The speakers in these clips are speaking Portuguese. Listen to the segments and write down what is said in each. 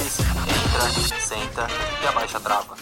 Entra, senta e abaixa a trava.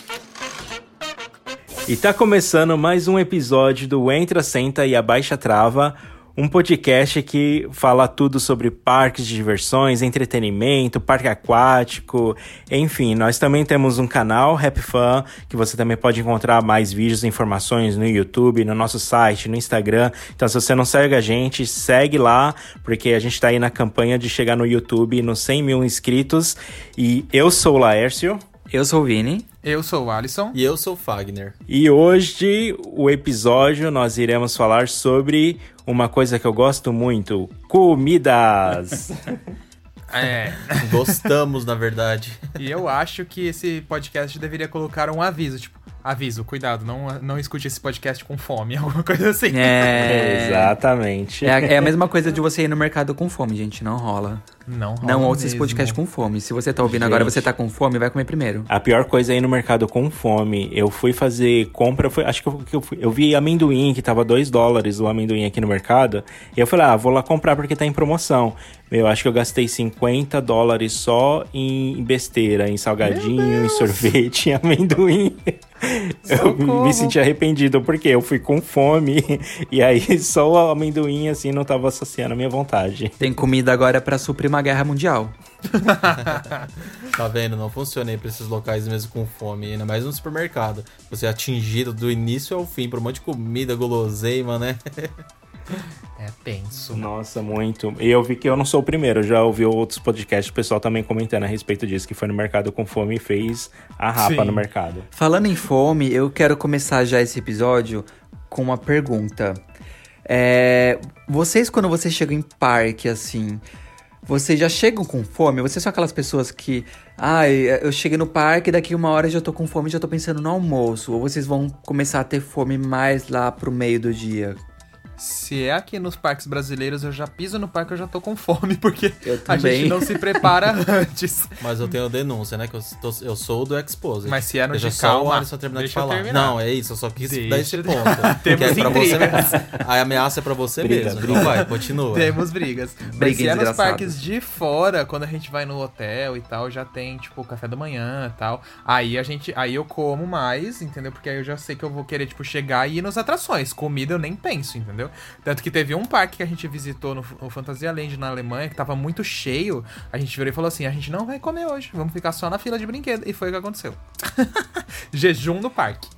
E tá começando mais um episódio do Entra, Senta e Abaixa a Trava, um podcast que fala tudo sobre parques de diversões, entretenimento, parque aquático, enfim. Nós também temos um canal, Happy Fun, que você também pode encontrar mais vídeos e informações no YouTube, no nosso site, no Instagram. Então, se você não segue a gente, segue lá, porque a gente tá aí na campanha de chegar no YouTube nos 100 mil inscritos. E eu sou o Laércio. Eu sou o Vini. Eu sou o Alisson. E eu sou o Fagner. E hoje, o episódio, nós iremos falar sobre uma coisa que eu gosto muito: comidas. É. Gostamos, na verdade. E eu acho que esse podcast deveria colocar um aviso, tipo, aviso, cuidado, não, não escute esse podcast com fome, alguma coisa assim. É. Exatamente. É a, é a mesma coisa de você ir no mercado com fome, gente. Não rola. Não rola Não ouça esse mesmo. podcast com fome. Se você tá ouvindo agora Gente. você tá com fome, vai comer primeiro. A pior coisa é ir no mercado com fome. Eu fui fazer compra, foi, acho que eu, eu, fui- eu vi amendoim, que tava 2 dólares o amendoim aqui no mercado. E eu falei, ah, vou lá comprar porque tá em promoção. Eu acho que eu gastei 50 dólares só em besteira, em salgadinho, em sorvete, em amendoim. Eu Socorro. me senti arrependido, porque eu fui com fome. E aí só o amendoim, assim, não tava associando a minha vontade. Tem comida agora pra suprir uma guerra mundial. Tá vendo? Não funciona aí pra esses locais mesmo com fome. Ainda mais no supermercado. Você é atingido do início ao fim por um monte de comida, guloseima, né? É tenso. Nossa, muito. E eu vi que eu não sou o primeiro, eu já ouvi outros podcasts, o pessoal também comentando a respeito disso, que foi no mercado com fome e fez a rapa Sim. no mercado. Falando em fome, eu quero começar já esse episódio com uma pergunta. É, vocês, quando vocês chegam em parque, assim, vocês já chegam com fome? Vocês são aquelas pessoas que, ai, eu cheguei no parque, daqui uma hora já tô com fome, já tô pensando no almoço. Ou vocês vão começar a ter fome mais lá pro meio do dia? Se é aqui nos parques brasileiros, eu já piso no parque, eu já tô com fome, porque Eu a também. gente não se prepara antes. Mas eu tenho denúncia, né? Que eu, tô- eu sou do Exposed. Mas se é no Deixa de só o calma, Alisson terminar de deixa eu falar. terminar. Não, é isso. Eu só quis Deixa dar esse eu- ponto. Temos é pra você. A ameaça é pra você Briga, mesmo. briga. Então vai, continua. Temos brigas. Mas se é nos parques de fora, quando a gente vai no hotel e tal, já tem, tipo, café da manhã e tal. Aí a gente. Aí eu como mais, entendeu? Porque aí eu já sei que eu vou querer, tipo, chegar e ir nas atrações. Comida eu nem penso, entendeu? Tanto que teve um parque que a gente visitou no, no Fantasia Land na Alemanha, que tava muito cheio. A gente virou e falou assim: a gente não vai comer hoje, vamos ficar só na fila de brinquedo. E foi o que aconteceu. Jejum no parque.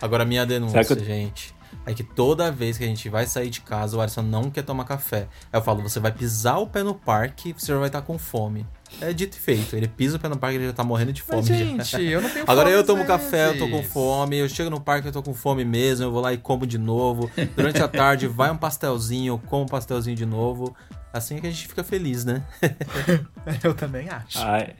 Agora, minha denúncia, eu- gente. É que toda vez que a gente vai sair de casa, o Alisson não quer tomar café. Aí eu falo, você vai pisar o pé no parque, você já vai estar com fome. É dito e feito. Ele pisa o pé no parque, ele já tá morrendo de fome. Mas, gente, eu não tenho Agora fome eu tomo às café, eu tô com fome. Eu chego no parque, eu tô com fome mesmo. Eu vou lá e como de novo. Durante a tarde, vai um pastelzinho, eu como um pastelzinho de novo. Assim é que a gente fica feliz, né? Eu também acho. Ai,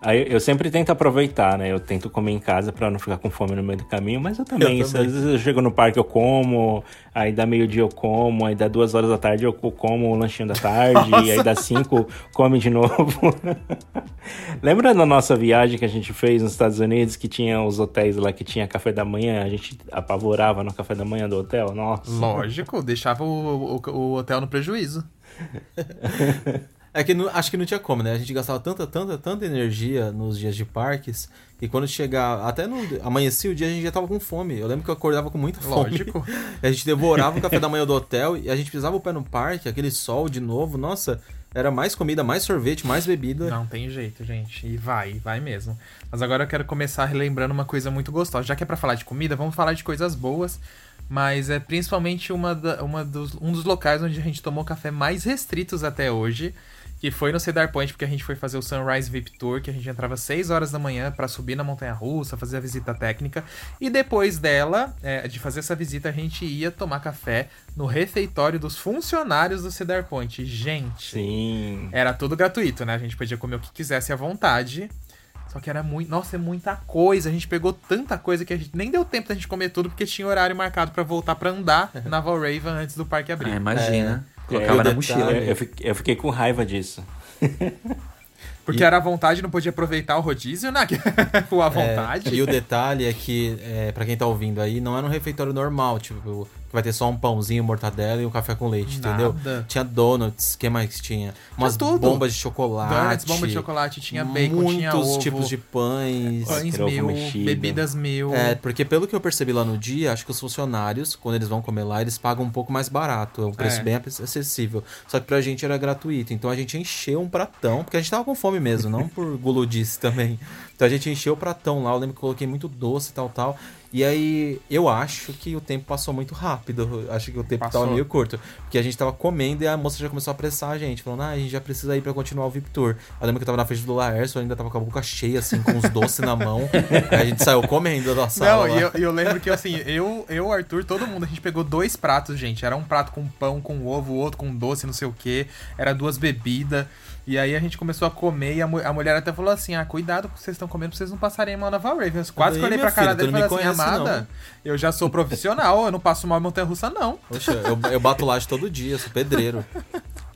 Aí eu sempre tento aproveitar, né? Eu tento comer em casa pra não ficar com fome no meio do caminho, mas eu também. Eu Às também. vezes eu chego no parque, eu como, aí dá meio-dia eu como, aí dá duas horas da tarde eu co- como o lanchinho da tarde, e aí dá cinco, come de novo. Lembra da nossa viagem que a gente fez nos Estados Unidos, que tinha os hotéis lá que tinha café da manhã? A gente apavorava no café da manhã do hotel? Nossa. Lógico, deixava o, o, o hotel no prejuízo. É que não- acho que não tinha como, né? A gente gastava tanta, tanta, tanta energia nos dias de parques e quando chegar, até no amanhecia o dia, a gente já tava com fome. Eu lembro que eu acordava com muita fome. Lógico. A gente devorava o café da manhã do hotel e a gente pisava o pé no parque, aquele sol de novo. Nossa, era mais comida, mais sorvete, mais bebida. Não tem jeito, gente. E vai, vai mesmo. Mas agora eu quero começar relembrando uma coisa muito gostosa. Já que é pra falar de comida, vamos falar de coisas boas. Mas é principalmente uma, da- uma dos, um dos locais onde a gente tomou café mais restritos até hoje. Que foi no Cedar Point, porque a gente foi fazer o Sunrise VIP Tour, que a gente entrava 6 horas da manhã pra subir na montanha russa, fazer a visita técnica. E depois dela, é, de fazer essa visita, a gente ia tomar café no refeitório dos funcionários do Cedar Point. Gente, Sim. era tudo gratuito, né? A gente podia comer o que quisesse à vontade. Só que era muito. Nossa, é muita coisa. A gente pegou tanta coisa que a gente nem deu tempo da gente comer tudo, porque tinha horário marcado pra voltar pra andar na Valraven antes do parque abrir. Ah, imagina. É, Colocava é, na mochila. Eu, eu fiquei, eu fiquei com raiva disso. Porque E- era à vontade, não podia aproveitar o rodízio, né? o à vontade. É, e o detalhe é que, é, para quem tá ouvindo aí, não era um refeitório normal, tipo, que vai ter só um pãozinho, mortadela e um café com leite, entendeu? Nada. Tinha donuts, o que mais tinha? Umas tudo. bombas de chocolate. Donuts, bomba de chocolate, tinha bacon, muitos tinha ovo, tipos de pães. pães mil, mexido. bebidas mil. É, porque pelo que eu percebi lá no dia, acho que os funcionários, quando eles vão comer lá, eles pagam um pouco mais barato. É um preço É. bem acessível. Só que pra gente era gratuito. Então a gente encheu um pratão, porque a gente tava com fome mesmo, não por guludice também. Então a gente encheu o pratão lá. Eu lembro que eu coloquei muito doce e tal, tal. E aí, eu acho que o tempo passou muito rápido. Acho que o tempo Passou. tava meio curto. Porque a gente tava comendo e a moça já começou a apressar a gente, falando, ah, a gente já precisa ir pra continuar o VIP Tour. Eu lembro que eu tava na frente do Laércio, eu ainda tava com a boca cheia, assim, com os doces na mão. Aí a gente saiu comendo da sala. Não, e eu, eu lembro que assim, eu, eu, Arthur, todo mundo, a gente pegou dois pratos, gente. Era um prato com pão, com ovo, outro com doce, não sei o que. Era duas bebidas. E aí a gente começou a comer e a, mu- a mulher até falou assim: ah, cuidado com o que vocês estão comendo pra vocês não passarem mal na. Eu quase Falei, que olhei "Minha pra cara dele e falei me assim: conhece, amada, eu já sou profissional, eu não passo mal em montanha russa, não. Poxa, eu, eu bato laje todo dia, sou pedreiro.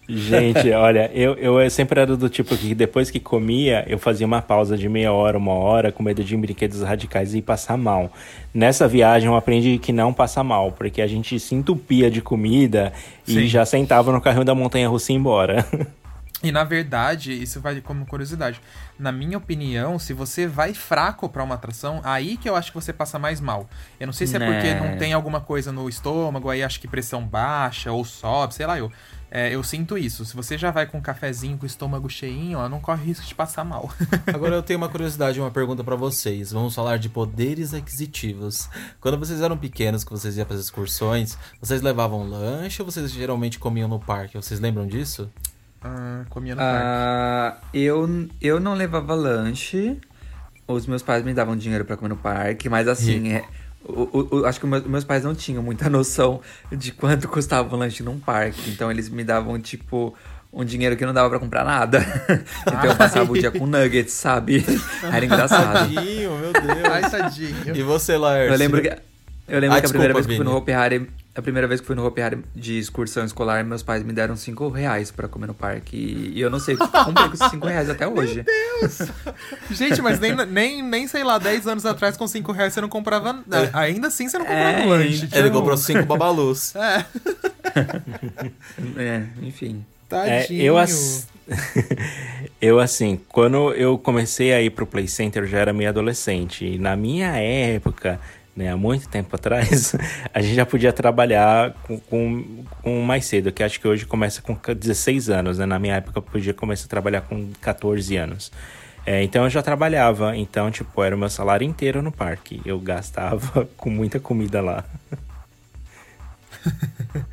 Gente, olha, eu, eu sempre era do tipo que depois que comia, eu fazia uma pausa de meia hora, uma hora, com medo de ir em brinquedos radicais e passar mal. Nessa viagem eu aprendi que não passa mal, porque a gente se entupia de comida Sim. e já sentava no carrinho da montanha russa e ia embora. E na verdade, isso vai como curiosidade. Na minha opinião, se você vai fraco pra uma atração, aí que eu acho que você passa mais mal. Eu não sei se é porque Né. não tem alguma coisa no estômago, aí acho que pressão baixa ou sobe, sei lá eu. É, eu sinto isso. Se você já vai com um cafezinho, com o estômago cheinho, ó, não corre risco de passar mal. Agora eu tenho uma curiosidade, uma pergunta pra vocês. Vamos falar de poderes aquisitivos. Quando vocês eram pequenos, que vocês iam para as excursões, vocês levavam lanche ou vocês geralmente comiam no parque? Vocês lembram disso? Ah, comia no parque. Ah, eu, eu não levava lanche. Os meus pais me davam dinheiro pra comer no parque, mas assim, é, o- o- o- acho que meus, meus pais não tinham muita noção de quanto custava um lanche num parque. Então eles me davam, tipo, um dinheiro que não dava pra comprar nada. então eu passava o dia com nuggets, sabe? Era engraçado. Tadinho, meu Deus. Ai, tadinho. E você, Laércio? Eu lembro que, eu lembro Ah, que a primeira desculpa, vez que eu fui no. Hopi Hari, a primeira vez que fui no Hopi Hari de excursão escolar, meus pais me deram 5 reais pra comer no parque. E, e eu não sei o que eu comprei com esses 5 reais até hoje. Gente, mas nem, nem, nem, sei lá, 10 anos atrás com 5 reais você não comprava. Ainda assim você não comprava É, lanche. Ele tipo, comprou cinco babalus. É, É, enfim. É, tadinho. eu, ass- eu, assim, quando eu comecei a ir pro Play Center, eu já era meio adolescente. E na minha época, né, há muito tempo atrás, a gente já podia trabalhar com, com, com mais cedo, que acho que hoje começa com 16 anos, né? Na minha época eu podia começar a trabalhar com 14 anos. É, então eu já trabalhava, então, tipo, era o meu salário inteiro no parque. Eu gastava com muita comida lá.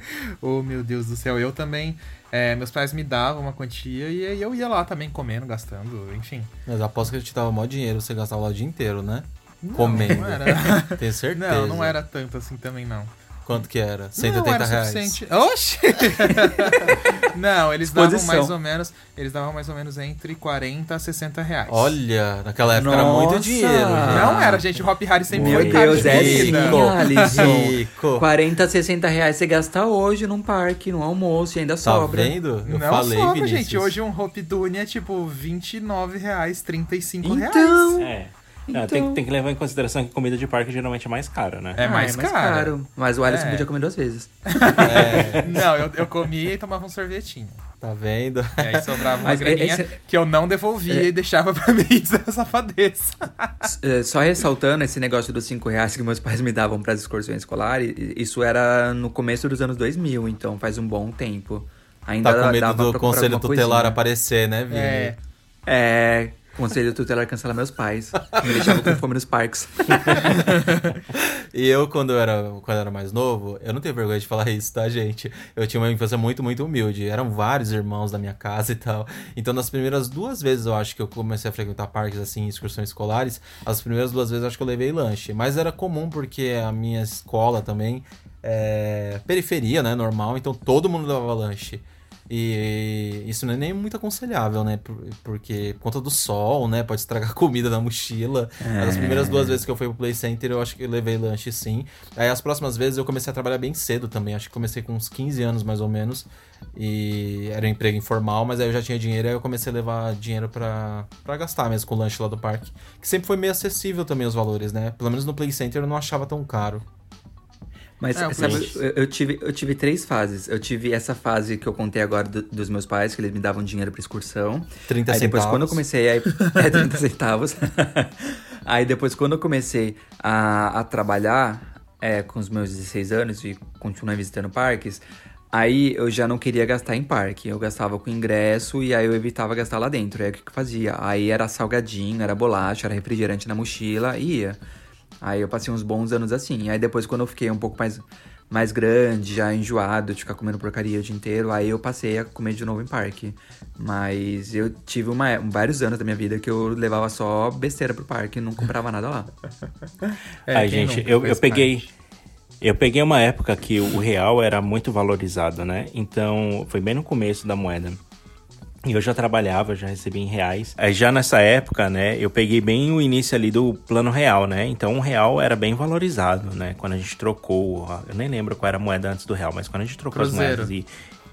Oh, meu Deus do céu. Eu também. é, meus pais me davam uma quantia e aí eu ia lá também comendo, gastando, enfim. Mas aposto que ele te dava mó dinheiro, você gastava lá o dia inteiro, né? Comendo. Não era. Tenho certeza. Não, não era tanto assim também, não. Quanto que era? Não 180 era reais. suficiente. Oxi! não, eles davam Exposição. mais ou menos. Eles davam mais ou menos entre 40 a 60 reais. Olha, naquela época era muito Nossa! dinheiro. gente. Não era, gente. O Hop Harry sempre Meu foi caro Deus, de é Alisson. Rico. 40, 60 reais você gasta hoje num parque, num almoço e ainda Tá sobra. vendo? Eu não falei, sobra, Vinícius. gente. Hoje um Hop Dune é tipo 29 reais, 35 reais. Então, É. Não, Então- tem, tem que levar em consideração que comida de parque geralmente é mais cara, né? É ah, mais, caro. Mas o Alisson É. podia comer duas vezes. Não, eu, eu comia e tomava um sorvetinho. Tá vendo? E aí sobrava uma graninha esse- que eu não devolvia e deixava pra mim essa safadeza. É, Só ressaltando esse negócio dos 5 reais que meus pais me davam para as excursões escolares, isso era no começo dos anos 2000, então faz um bom tempo. Ainda Tá com medo dava do conselho tutelar coisinha. aparecer, né, Vini? É. É, conselho tutelar cancelar meus pais. Me deixava com fome nos parques. E eu, quando eu, era, quando eu era mais novo, eu não tenho vergonha de falar isso, tá, gente? Eu tinha uma infância muito, muito humilde. Eram vários irmãos da minha casa e tal. Então, nas primeiras duas vezes, eu acho que eu comecei a frequentar parques, assim, excursões escolares. As primeiras duas vezes, eu acho que eu levei lanche. Mas era comum, porque a minha escola também é periferia, né? Normal. Então, todo mundo levava lanche. E isso não é nem muito aconselhável, né? Por- Porque por conta do sol, né? Pode estragar a comida na mochila. As primeiras duas vezes que eu fui pro Play Center, eu acho que eu levei lanche sim. Aí as próximas vezes eu comecei a trabalhar bem cedo também. Acho que comecei com uns 15 anos mais ou menos. E era um emprego informal, mas aí eu já tinha dinheiro. Aí eu comecei a levar dinheiro pra gastar mesmo com o lanche lá do parque. Que sempre foi meio acessível também os valores, né? Pelo menos no Play Center eu não achava tão caro. Mas É, eu sabe, fui- eu, eu tive, eu tive três fases. Eu tive essa fase que eu contei agora do- dos meus pais, que eles me davam dinheiro pra excursão. 30 aí depois, centavos. quando eu comecei a. É, 30 centavos. aí depois, quando eu comecei a, a trabalhar é, com os meus 16 anos e continuei visitando parques, aí eu já não queria gastar em parque. Eu gastava com ingresso e aí eu evitava gastar lá dentro. Aí o que que eu fazia? Aí era salgadinho, era bolacha, era refrigerante na mochila e ia. Aí eu passei uns bons anos assim. Aí depois, quando eu fiquei um pouco mais, mais grande, já enjoado de ficar comendo porcaria o dia inteiro, aí eu passei a comer de novo em parque. Mas eu tive uma, vários anos da minha vida que eu levava só besteira pro parque e não comprava nada lá. É, Ai, quem gente, eu, eu peguei. parte? Eu peguei uma época que o real era muito valorizado, né? Então, foi bem no começo da moeda. E eu já trabalhava, já recebia em reais. Aí já nessa época, né, eu peguei bem o início ali do plano real, né? Então o real era bem valorizado, né? Quando a gente trocou, eu nem lembro qual era a moeda antes do real, mas quando a gente trocou Cruzeiro. as moedas e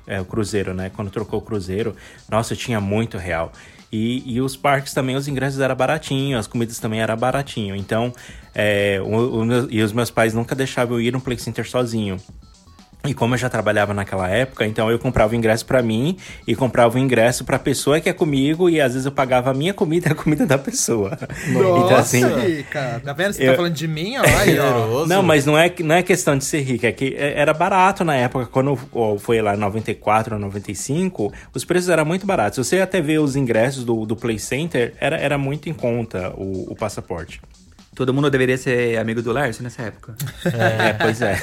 é, o cruzeiro, né? Quando trocou o cruzeiro, nossa, eu tinha muito real. E, e os parques também, os ingressos eram baratinhos, as comidas também eram baratinho. Então, é, o- o e os meus pais nunca deixavam eu ir no Play Center sozinho. E como eu já trabalhava naquela época, então eu comprava o ingresso pra mim e comprava o ingresso pra pessoa que é comigo e às vezes eu pagava a minha comida e a comida da pessoa. Nossa, então assim, Rica. Tá vendo? Você eu- tá falando de mim, ó. Aí, ó. Generoso. não, mas não é, não é questão de ser rico, é que é- era barato na época, quando foi lá em 94 ou 95, os preços eram muito baratos. Se você até ver os ingressos do, do Play Center, era, era muito em conta o, o passaporte. Todo mundo deveria ser amigo do Lércio nessa época. É, pois é.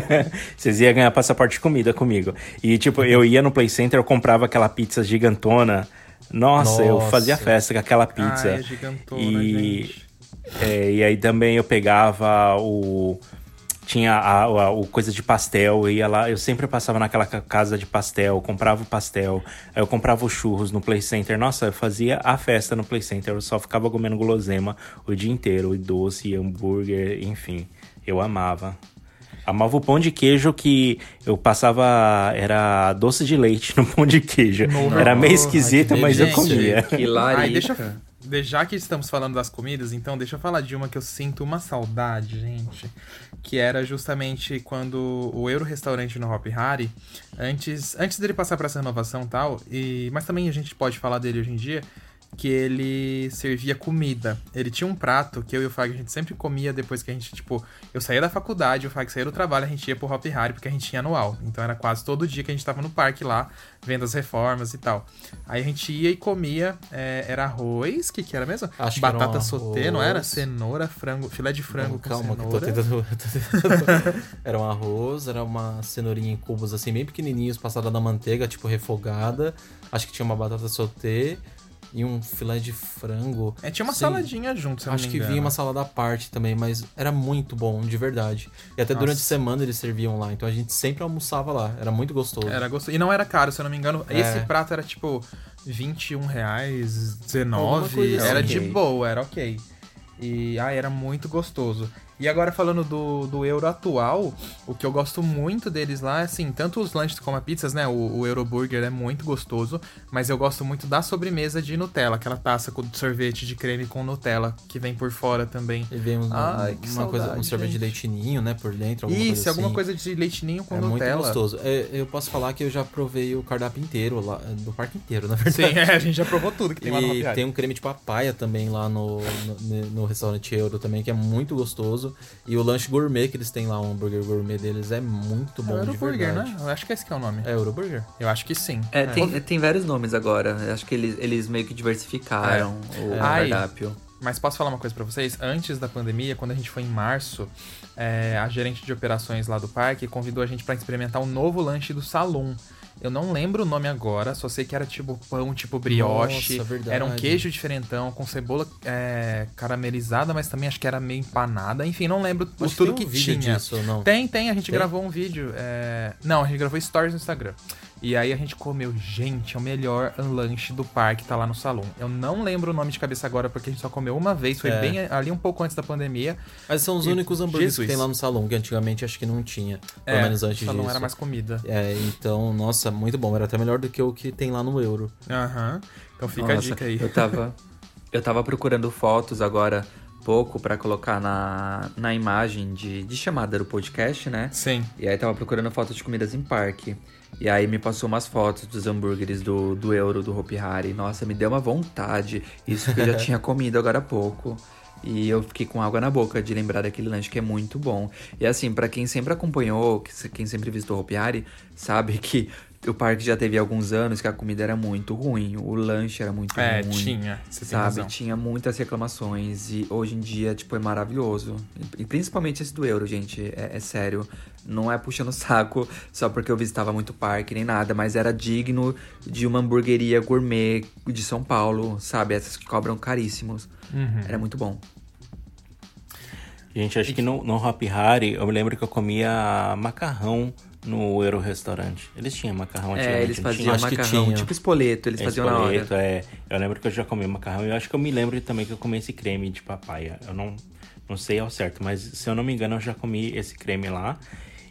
Vocês iam ganhar passaporte de comida comigo. E, tipo, eu ia no Play Center, eu comprava aquela pizza gigantona. Nossa, eu Nossa. fazia festa com aquela pizza. Ah, é gigantona, e, gente. é, e aí também eu pegava o. Tinha a, a- o coisa de pastel, eu ia lá, eu sempre passava naquela ca- casa de pastel, comprava o pastel, aí eu comprava os churros no Play Center. Nossa, eu fazia a festa no Play Center, eu só ficava comendo guloseima o dia inteiro, e doce, hambúrguer, enfim. Eu amava. Amava o pão de queijo que eu passava. Era doce de leite no pão de queijo. Era meio esquisito, mas eu comia. Que larica. Ai, deixa Já que estamos falando das comidas, então deixa eu falar de uma que eu sinto uma saudade, gente. Que era justamente quando o Euro Restaurante no Hop Hari, antes, antes dele passar para essa renovação e tal, e, mas também a gente pode falar dele hoje em dia, que ele servia comida. Ele tinha um prato que eu e o Fag a gente sempre comia depois que a gente, tipo, eu saía da faculdade, o Fag saía do trabalho, a gente ia pro Hop Hari porque a gente tinha anual. Então era quase todo dia que a gente tava no parque lá, vendo as reformas e tal. Aí a gente ia e comia, é, era arroz, que que era mesmo? Acho um Batata sauté, não era? Cenoura, frango, filé de frango com Calma, eu cenoura. tô tentando, eu tô tentando- Era um arroz, era uma cenourinha em cubos assim, bem pequenininhos, passada na manteiga, tipo refogada. Acho que tinha uma batata sauté. E um filé de frango. É, tinha uma Sim. saladinha junto, se eu não Acho me que vinha uma salada à parte também, mas era muito bom, de verdade. E até Nossa. durante a semana eles serviam lá, então a gente sempre almoçava lá. Era muito gostoso. Era gostoso. E não era caro, se eu não me engano. É. Esse prato era tipo 21 reais, Alguma 19. coisa Era assim. de boa, era ok. E ah, era muito gostoso. E agora falando do, do euro atual, o que eu gosto muito deles lá, assim, tanto os lanches como as pizzas, né? O, o Euroburger é muito gostoso, mas eu gosto muito da sobremesa de Nutella, aquela taça com sorvete de creme com Nutella, que vem por fora também. E vem um, Ai, que uma coisa, um saudade, sorvete de gente. leitinho, né, por dentro. Alguma Isso, coisa alguma assim. coisa de leitinho com É muito Nutella. gostoso. É, eu posso falar que eu já provei o cardápio inteiro lá, do parque inteiro, na verdade. Sim, é, a gente já provou tudo que tem lá no E tem um creme de papaya também lá no, no, no restaurante Euro também, que é muito gostoso. E o lanche gourmet que eles têm lá, o hambúrguer gourmet deles, é muito É bom o de Euroburger, né? Eu acho que esse que é o nome. É Euroburger? Eu acho que sim. É, tem, tem vários nomes agora. Eu Acho que eles, eles meio que diversificaram o Ai. cardápio. Mas posso falar uma coisa pra vocês? Antes da pandemia, quando a gente foi em março, é, a gerente de operações lá do parque convidou a gente pra experimentar o novo lanche do Salon. Eu não lembro o nome agora, só sei que era tipo pão, tipo brioche. Nossa, verdade. Era um queijo diferentão, com cebola é, caramelizada, mas também acho que era meio empanada. Enfim, não lembro o Acho tudo tem que um vídeo tinha. disso, não? Tem, tem. A gente Tem? gravou um vídeo. é, Não, a gente gravou stories no Instagram. E aí a gente comeu. Gente, é o melhor lanche do parque, tá lá no salão. Eu não lembro o nome de cabeça agora, porque a gente só comeu uma vez. Foi É. bem ali um pouco antes da pandemia. Mas são os E- únicos hambúrgueres Jesus. que tem lá no salão, que antigamente acho que não tinha. Pelo É, menos antes o salão disso. era mais comida. É, então, nossa, muito bom. Era até melhor do que o que tem lá no Euro. Aham. Então fica a Nossa, dica aí. Eu tava, eu tava procurando fotos agora pouco pra colocar na, na imagem de, de chamada do podcast, né? Sim. E aí tava procurando fotos de comidas em parque. E aí me passou umas fotos dos hambúrgueres do, do Euro, do Hopi Hari. Nossa, me deu uma vontade. Isso que eu já tinha comido agora há pouco. E eu fiquei com água na boca de lembrar daquele lanche que é muito bom. E assim, pra quem sempre acompanhou, quem sempre visitou o Hopi Hari, sabe que o parque já teve alguns anos que a comida era muito ruim. O lanche era muito É, ruim. tinha. Você Sabe, razão. tinha muitas reclamações e hoje em dia, tipo, é maravilhoso. E principalmente esse do euro, gente, é, é sério. Não é puxando o saco só porque eu visitava muito parque nem nada, mas era digno de uma hamburgueria gourmet de São Paulo, sabe? Essas que cobram caríssimos. Uhum. Era muito bom. Gente, acho que no, no Hop Hari, eu me lembro que eu comia macarrão no Euro Restaurante. Eles tinham macarrão É, eles faziam? Acho que macarrão, tinha. tipo espoleto, eles É, faziam na hora. espoleto, é. Eu lembro que eu já comi macarrão e eu acho que eu me lembro também que eu comi esse creme de papaya. Eu não, não sei ao certo, mas se eu não me engano, eu já comi esse creme lá.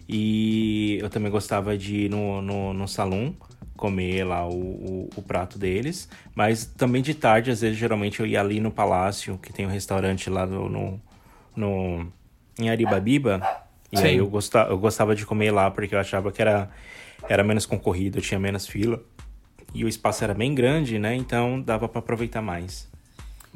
E eu também gostava de ir no, no, no salão comer lá o, o, o prato deles. Mas também de tarde, às vezes, geralmente eu ia ali no Palácio, que tem um restaurante lá no, no, no- em Aribabiba. E Sim. aí eu gostava, eu gostava de comer lá porque eu achava que era, era menos concorrido, tinha menos fila. E o espaço era bem grande, né? Então dava pra aproveitar mais.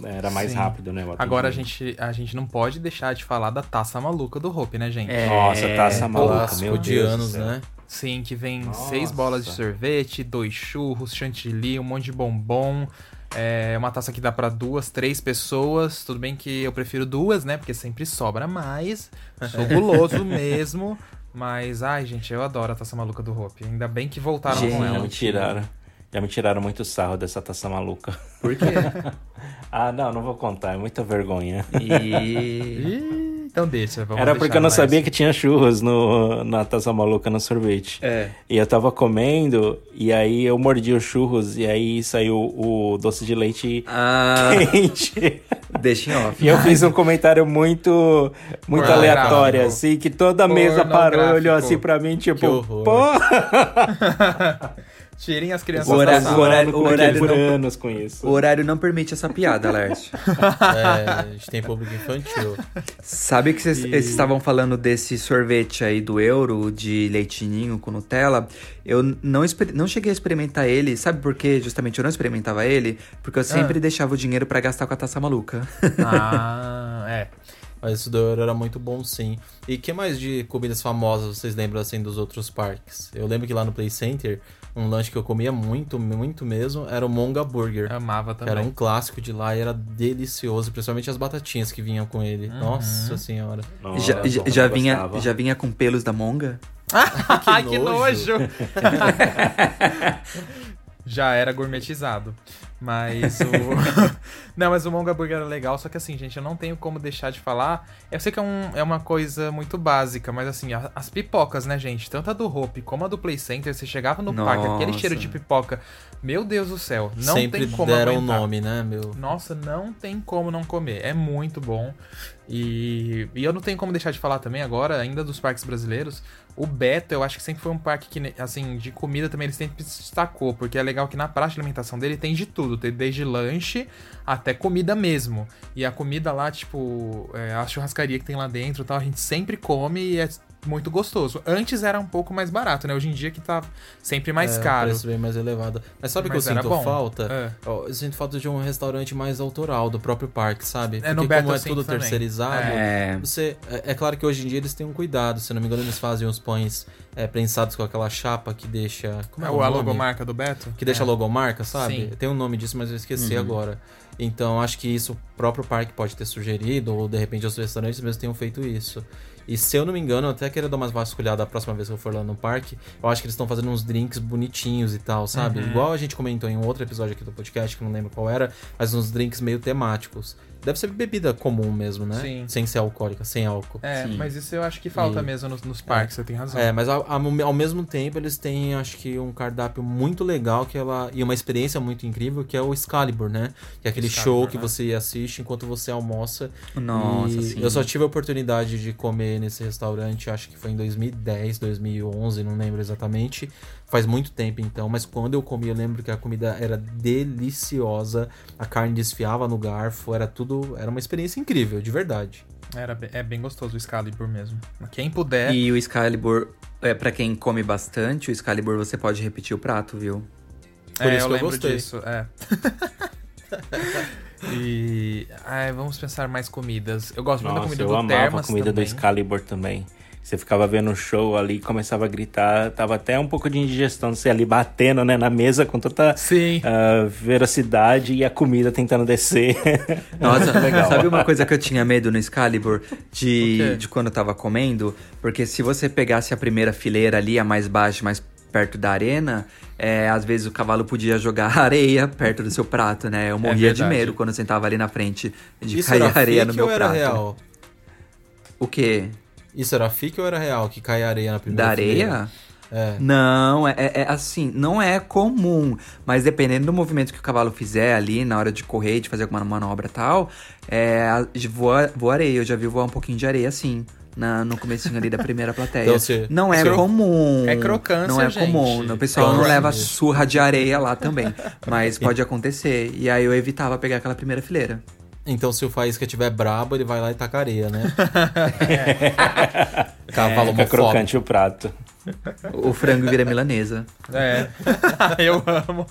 Era mais Sim. rápido, né? Agora a gente, a gente não pode deixar de falar da taça maluca do Hope, né, gente? É, Nossa, taça maluca, Clássico meu de Deus anos, né? Sim, que vem Nossa. seis bolas de sorvete, dois churros, chantilly, um monte de bombom. É uma taça que dá pra duas, três pessoas. Tudo bem que eu prefiro duas, né? Porque sempre sobra mais. Sou guloso mesmo. Mas, ai, gente, eu adoro a taça maluca do Hope. Ainda bem que voltaram com Gente. Já ela. me tiraram. Já me tiraram muito sarro dessa taça maluca. Por quê? ah, não, não vou contar, é muita vergonha. E... Então deixa, vamos Era porque eu não mais. sabia que tinha churros no, na taça maluca no sorvete. É. E eu tava comendo, e aí eu mordi os churros, e aí saiu o doce de leite Ah, quente. deixa em off. E eu fiz um comentário muito, muito aleatório, assim, que toda a mesa parou olhou assim pra mim, tipo, pô, Tirem as crianças O horário- da o sala. horário- o que é horário por não- anos com isso. O horário não permite essa piada, Lércio. É, a gente tem público infantil. Sabe que vocês vocês estavam falando desse sorvete aí do euro, de leitinho com Nutella? Eu não, não cheguei a experimentar ele. Sabe por quê? Justamente eu não experimentava ele? Porque eu sempre deixava o dinheiro pra gastar com a taça maluca. Ah, é. Mas isso do Euro era muito bom, sim. E que mais de comidas famosas vocês lembram, assim, dos outros parques? Eu lembro que lá no Play Center, um lanche que eu comia muito, muito mesmo, era o Monga Burger. Amava Que também. era um clássico de lá e era delicioso, principalmente as batatinhas que vinham com ele. Uhum. Nossa senhora. Nossa, já, já, como já eu vinha, gostava. já vinha com pelos da monga? Ai, que nojo. nojo! Já era gourmetizado. Mas o. não, mas o Monga Burger é legal, só que assim, gente, eu não tenho como deixar de falar. Eu sei que é, um, é uma coisa muito básica, mas assim, a- as pipocas, né, gente? Tanto a do Hope como a do Play Center, você chegava no parque, aquele Nossa. cheiro de pipoca. Meu Deus do céu, não Sempre tem como deram o aguentar. nome, né, meu? Nossa, não tem como não comer. É muito bom. E, e eu não tenho como deixar de falar também agora, ainda dos parques brasileiros. O Beto, eu acho que sempre foi um parque que, assim, de comida também ele sempre se destacou. Porque é legal que na praça de alimentação dele tem de tudo. Tem desde lanche até comida mesmo. E a comida lá, tipo, é, a churrascaria que tem lá dentro tal, a gente sempre come e é muito gostoso. Antes era um pouco mais barato, né? Hoje em dia que tá sempre mais É, caro. preço bem mais elevado. Mas sabe o que eu sinto bom. falta? É. Eu sinto falta de um restaurante mais autoral do próprio parque, sabe? É, no Porque Beto como é sinto tudo também. terceirizado, É. você. É, é claro que hoje em dia eles têm um cuidado. Se não me engano, eles fazem os pães é, prensados com aquela chapa que deixa. Como é, É o a nome? logomarca do Beto? Que deixa É. a logomarca, sabe? Sim. Tem um nome disso, mas eu esqueci agora. Então acho que isso o próprio parque pode ter sugerido, ou de repente os restaurantes mesmo tenham feito isso. E se eu não me engano, eu até quero dar umas vasculhadas a próxima vez que eu for lá no parque. Eu acho que eles estão fazendo uns drinks bonitinhos e tal, sabe? Uhum. Igual a gente comentou em um outro episódio aqui do podcast, que eu não lembro qual era, mas uns drinks meio temáticos. Deve ser bebida comum mesmo, né? Sim. Sem ser alcoólica, sem álcool. É, Sim. mas isso eu acho que falta E- mesmo nos, nos parques, você tem razão. É, mas ao, ao- ao mesmo tempo eles têm, acho que, um cardápio muito legal que ela, e uma experiência muito incrível, que é o Excalibur, né? Que é aquele Excalibur, show que né? você assiste enquanto você almoça. Nossa, E sim. Eu só tive a oportunidade de comer nesse restaurante, acho que foi em 2010, 2011, não lembro exatamente. Faz muito tempo então, mas quando eu comi, eu lembro que a comida era deliciosa, a carne desfiava no garfo, era tudo, era uma experiência incrível, de verdade. Era, é bem gostoso o Excalibur mesmo. Quem puder. E o Excalibur, é, pra quem come bastante, o Excalibur você pode repetir o prato, viu? Por é, isso eu que eu lembro gostei. disso, é. e. Ai, vamos pensar mais comidas. Eu gosto muito da comida eu do amava Termas a comida também. do Excalibur também. Você ficava vendo o show ali, começava a gritar, tava até um pouco de indigestão, você ali batendo, né, na mesa com toda Sim. ah, velocidade e a comida tentando descer. Nossa, Legal. sabe uma coisa que eu tinha medo no Excalibur? De, de quando eu tava comendo? Porque se você pegasse a primeira fileira ali, a mais baixa, mais perto da arena, é, às vezes o cavalo podia jogar areia perto do seu prato, né? Eu morria de verdade. medo quando eu sentava ali na frente de Isso cair era areia no meu ou era prato. real? O quê? Isso era fake ou era real que caia areia na primeira Da areia? fileira? É. Não, é, é- é assim, não é comum, mas dependendo do movimento que o cavalo fizer ali na hora de correr, de fazer alguma manobra e tal, é, voa, voa areia. Eu já vi voar um pouquinho de areia assim, na, no comecinho ali da primeira plateia. Então, você- não é comum. é crocância, Não é gente. comum. O pessoal não leva surra de areia lá também, mas pode acontecer. E aí eu evitava pegar aquela primeira fileira. Então, se o Faísca tiver brabo, ele vai lá e taca areia, né? Cavalo Fica homofóbico. crocante o prato. O frango vira milanesa. É. eu amo.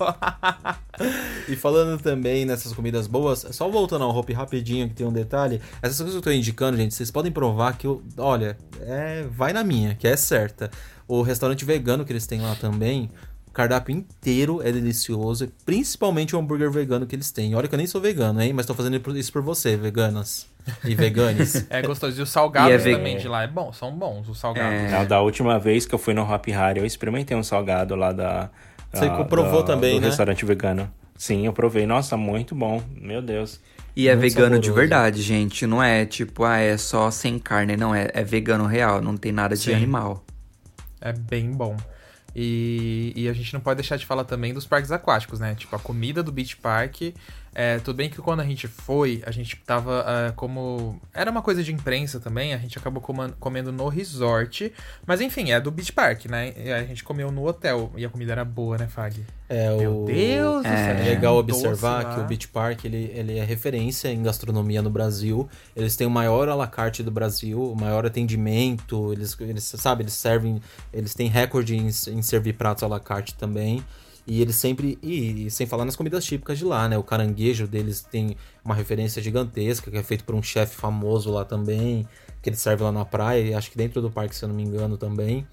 E falando também nessas comidas boas, só voltando ao Hope rapidinho, que tem um detalhe. Essas coisas que eu tô indicando, gente, vocês podem provar que, eu, olha, é, vai na minha, que é certa. O restaurante vegano que eles têm lá também, o cardápio inteiro é delicioso, principalmente o hambúrguer vegano que eles têm. Olha que eu nem sou vegano, hein, mas tô fazendo isso por você, veganas e veganes. É gostoso. E os salgados E é também de lá é bom, são bons os salgados. É. Não, da última vez que eu fui no Hop Hari, eu experimentei um salgado lá da. Você da- provou da- também, do né? restaurante vegano. Sim, eu provei. Nossa, muito bom. Meu Deus. E é Muito vegano de saboroso. verdade, gente. Não é tipo, ah, é só sem carne. Não, é, é vegano real. Não tem nada de Sim. animal. É bem bom. E, e a gente não pode deixar de falar também dos parques aquáticos, né? Tipo, a comida do Beach Park. É, tudo bem que quando a gente foi, a gente tava é, como. Era uma coisa de imprensa também, a gente acabou comendo no resort. Mas enfim, é do Beach Park, né? E a gente comeu no hotel. E a comida era boa, né, Fag? É Meu o... Deus do É. céu. É legal observar doce que o Beach Park ele, ele é referência em gastronomia no Brasil. Eles têm o maior à la carte do Brasil, o maior atendimento. Eles, eles sabe, eles servem, eles têm recorde em, em servir pratos à la carte também. E eles sempre. E, e sem falar nas comidas típicas de lá, né? O caranguejo deles tem uma referência gigantesca, que é feito por um chefe famoso lá também, que ele serve lá na praia, acho que dentro do parque, se eu não me engano, também.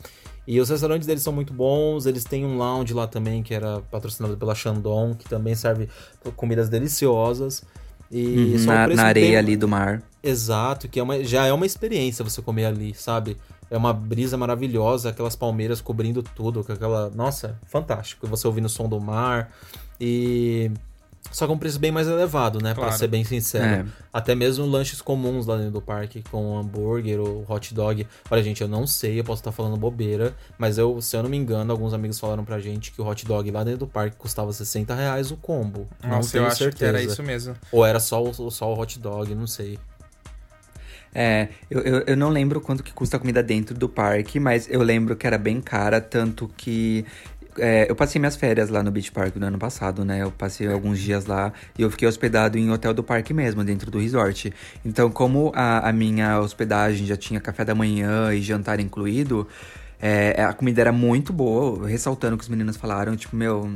E os restaurantes deles são muito bons, eles têm um lounge lá também, que era patrocinado pela Shandong, que também serve comidas deliciosas. E Uhum, na, na areia bem- ali do mar. Exato, que é uma, já é uma experiência você comer ali, sabe? É uma brisa maravilhosa, aquelas palmeiras cobrindo tudo, com aquela. Nossa, fantástico. Você ouvindo o som do mar. E Só que é um preço bem mais elevado, né? Pra Claro. ser bem sincero. É. Até mesmo lanches comuns lá dentro do parque, com hambúrguer ou hot dog. Olha, gente, eu não sei, eu posso estar falando bobeira, mas eu, se eu não me engano, alguns amigos falaram pra gente que o hot dog lá dentro do parque custava 60 reais o combo. não Nossa, tenho eu acho certeza. que era isso mesmo. Ou era só o, só o hot dog, não sei. É, eu, eu, eu não lembro quanto que custa a comida dentro do parque, mas eu lembro que era bem cara, tanto que. é, eu passei minhas férias lá no Beach Park no ano passado, né? Eu passei alguns dias lá e eu fiquei hospedado em hotel do parque mesmo, dentro do resort. Então, como a, a minha hospedagem já tinha café da manhã e jantar incluído, é, a comida era muito boa, ressaltando o que os meninos falaram. Tipo, meu,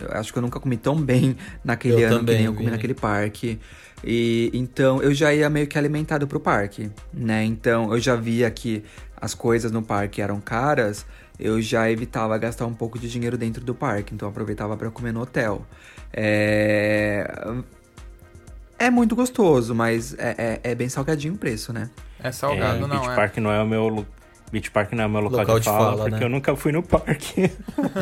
eu acho que eu nunca comi tão bem naquele Eu ano também, que nem eu comi Vini. naquele parque. E então eu já ia meio que alimentado pro parque, né? Então eu já via que as coisas no parque eram caras, eu já evitava gastar um pouco de dinheiro dentro do parque, então eu aproveitava para comer no hotel. É... é muito gostoso, mas é, é, é bem salgadinho o preço, né? É salgado, é, não Beach é? Park não é o meu Beach Park não é o meu local, Local de de fala, fala, porque né? eu nunca fui no parque.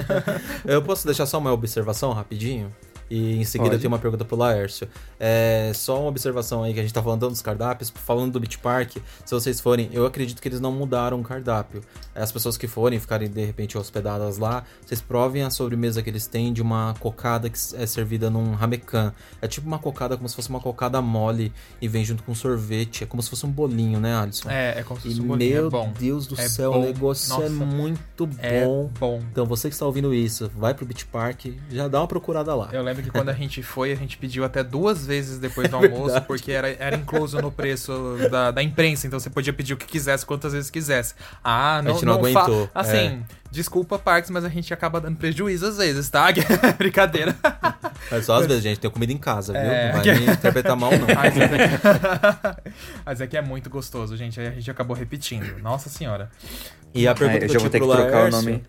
Eu posso deixar só uma observação rapidinho? E em seguida Pode. tenho uma pergunta pro Laércio. É só uma observação aí que a gente tá falando dos cardápios, falando do Beach Park. Se vocês forem, eu acredito que eles não mudaram o cardápio. As pessoas que forem ficarem de repente hospedadas lá, vocês provem a sobremesa que eles têm de uma cocada que é servida num ramecan. É tipo uma cocada como se fosse uma cocada mole e vem junto com sorvete. É como se fosse um bolinho, né, Alisson? É, é como se E fosse um bolinho, meu é bom. Deus do É céu, bom. o negócio é Nossa. muito É bom. bom. Então você que está ouvindo isso, vai pro Beach Park, já dá uma procurada lá. Eu lembro que quando a gente foi, a gente pediu até duas vezes depois do É almoço, verdade. porque era, era incluso no preço da, da imprensa, então você podia pedir o que quisesse, quantas vezes quisesse. Ah, não, gente não fa- aguentou, Assim, é. desculpa, Parques, mas a gente acaba dando prejuízo às vezes, tá? Brincadeira. Mas só às vezes, gente, tem comida em casa, viu? É. Não vai me interpretar mal, não. Mas é, que... mas é que é muito gostoso, gente. Aí a gente acabou repetindo. Nossa senhora. E a pergunta Ah, eu que já eu vou ter que trocar o nome.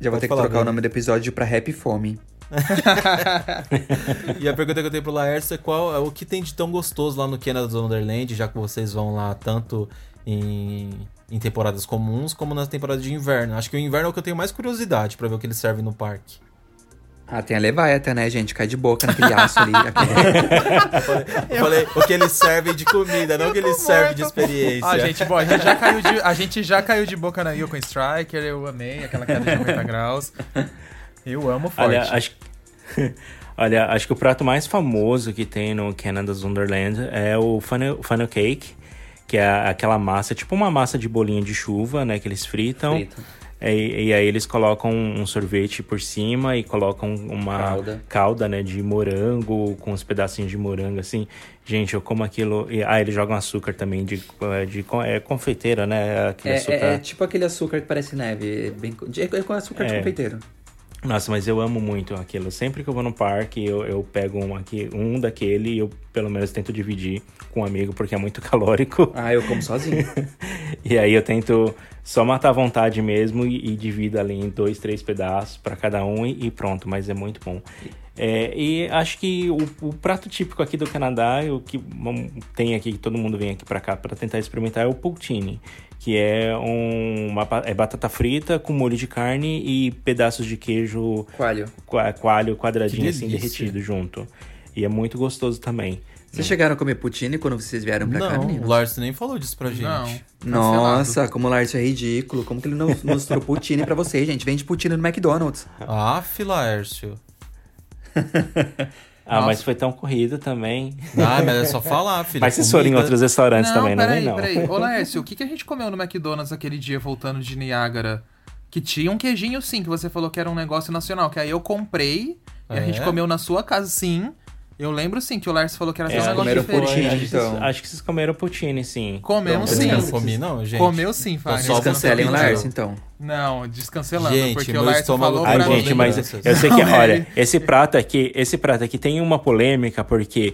Já vou Pode ter que falar, trocar o nome do episódio pra Happy Fome. E a pergunta que eu tenho pro Laércio é qual é o que tem de tão gostoso lá no Canada's Wonderland, já que vocês vão lá tanto em, em temporadas comuns como nas temporadas de inverno. Acho que o inverno é o que eu tenho mais curiosidade pra ver o que eles servem no parque. Ah, tem a Leviathan, né, gente? Cai de boca naquele aço ali. Eu falei o que eles servem de comida, não o que eles servem de experiência. Ah, gente, bom, a gente já caiu de, a gente já caiu de boca na Yukon Striker, eu amei aquela queda de 90 graus. Eu amo forte. Olha, acho Olha, acho que o prato mais famoso que tem no Canada's Wonderland é o funnel, funnel cake, que é aquela massa, tipo uma massa de bolinha de chuva, né, que eles fritam. Frito. E, e aí eles colocam um sorvete por cima e colocam uma Calda. calda, né, de morango, com uns pedacinhos de morango, assim. Gente, eu como aquilo... E, ah, eles jogam açúcar também, de, de, é, confeiteira, né, aquele É, açúcar... é- é tipo aquele açúcar que parece neve. Bem, de- é com açúcar de É. confeiteiro. Nossa, mas eu amo muito aquilo. Sempre que eu vou no parque, eu, eu pego um, aqui, um daquele e eu pelo menos tento dividir com um amigo, porque é muito calórico. Ah, eu como sozinho. E aí eu tento só matar a vontade mesmo e, e divido ali em dois, três pedaços para cada um e, e pronto, mas é muito bom. É, e acho que o, o prato típico aqui do Canadá, o que tem aqui, que todo mundo vem aqui para cá para tentar experimentar, é o poutine, que é um, uma é batata frita com molho de carne e pedaços de queijo Coalho. coalho quadradinho assim derretido junto. E é muito gostoso também. Vocês chegaram a comer poutine quando vocês vieram pra cá, Não, o meninos? Lars nem falou disso pra gente. Não. Nossa, como o Lárcio é ridículo. Como que ele não mostrou poutine pra vocês, gente? Vende poutine no McDonald's. Aff, Laércio. Ah, mas foi tão corrido também. Ah, mas é só falar, filho. Mas vocês foram em outros restaurantes não, também, não peraí, vem não. peraí. Ô, Laércio, o que, que a gente comeu no McDonald's aquele dia voltando de Niágara? Que tinha um queijinho, sim, que você falou que era um negócio nacional. Que aí eu comprei e a gente É? comeu na sua casa, sim. Eu lembro, sim, que o Lars falou que era É, só um negócio diferente. poutine, acho, que vocês, então. acho que vocês comeram poutine, sim. Comemos Pronto, sim. Eu não comi, não, gente. Comeu sim, Fagner. só Descancelem o. Lárcio, então. Não, descancelando, Gente, porque o Lars estômago falou tá Ai, pra gente, mim... mas eu sei que, olha, esse prato aqui, esse prato aqui tem uma polêmica porque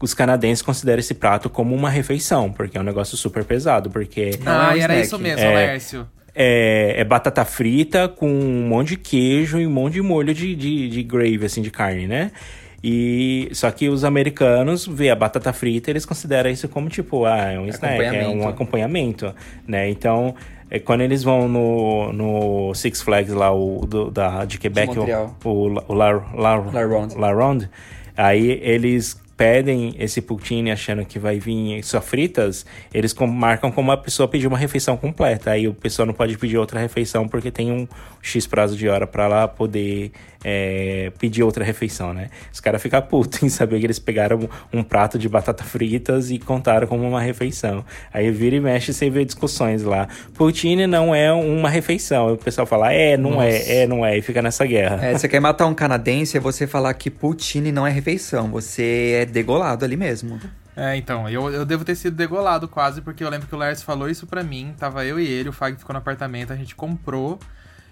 os canadenses consideram esse prato como uma refeição, porque é um negócio super pesado, porque Não, é um Ah, era snack. isso mesmo, É. Lárcio. é, é batata frita com um monte de queijo e um monte de molho de, de, de gravy, assim, de carne, né? E só que os americanos vê a batata frita, eles consideram isso como tipo, ah, é um snack, é Acompanhamento. um acompanhamento, né? Então, é, quando eles vão no, no Six Flags lá, o do- da, de Quebec, o, Montreal. o, La- o La, La, La. La Ronde, Aí eles pedem esse poutine achando que vai vir só fritas, eles marcam como a pessoa pediu uma refeição completa. Aí o pessoal não pode pedir outra refeição porque tem um X prazo de hora pra lá poder é, pedir outra refeição, né? Os caras ficam putos em saber que eles pegaram um prato de batata fritas e contaram como uma refeição. Aí vira e mexe sem ver discussões lá. Poutine não é uma refeição. Aí o pessoal fala, é, não Nossa. é, é, não é. E fica nessa guerra. É, você quer matar um canadense é você falar que poutine não é refeição. Você é degolado ali mesmo. É, então, eu, eu devo ter sido degolado quase, porque eu lembro que o Lars falou isso pra mim, tava eu e ele, o Fag ficou no apartamento, a gente comprou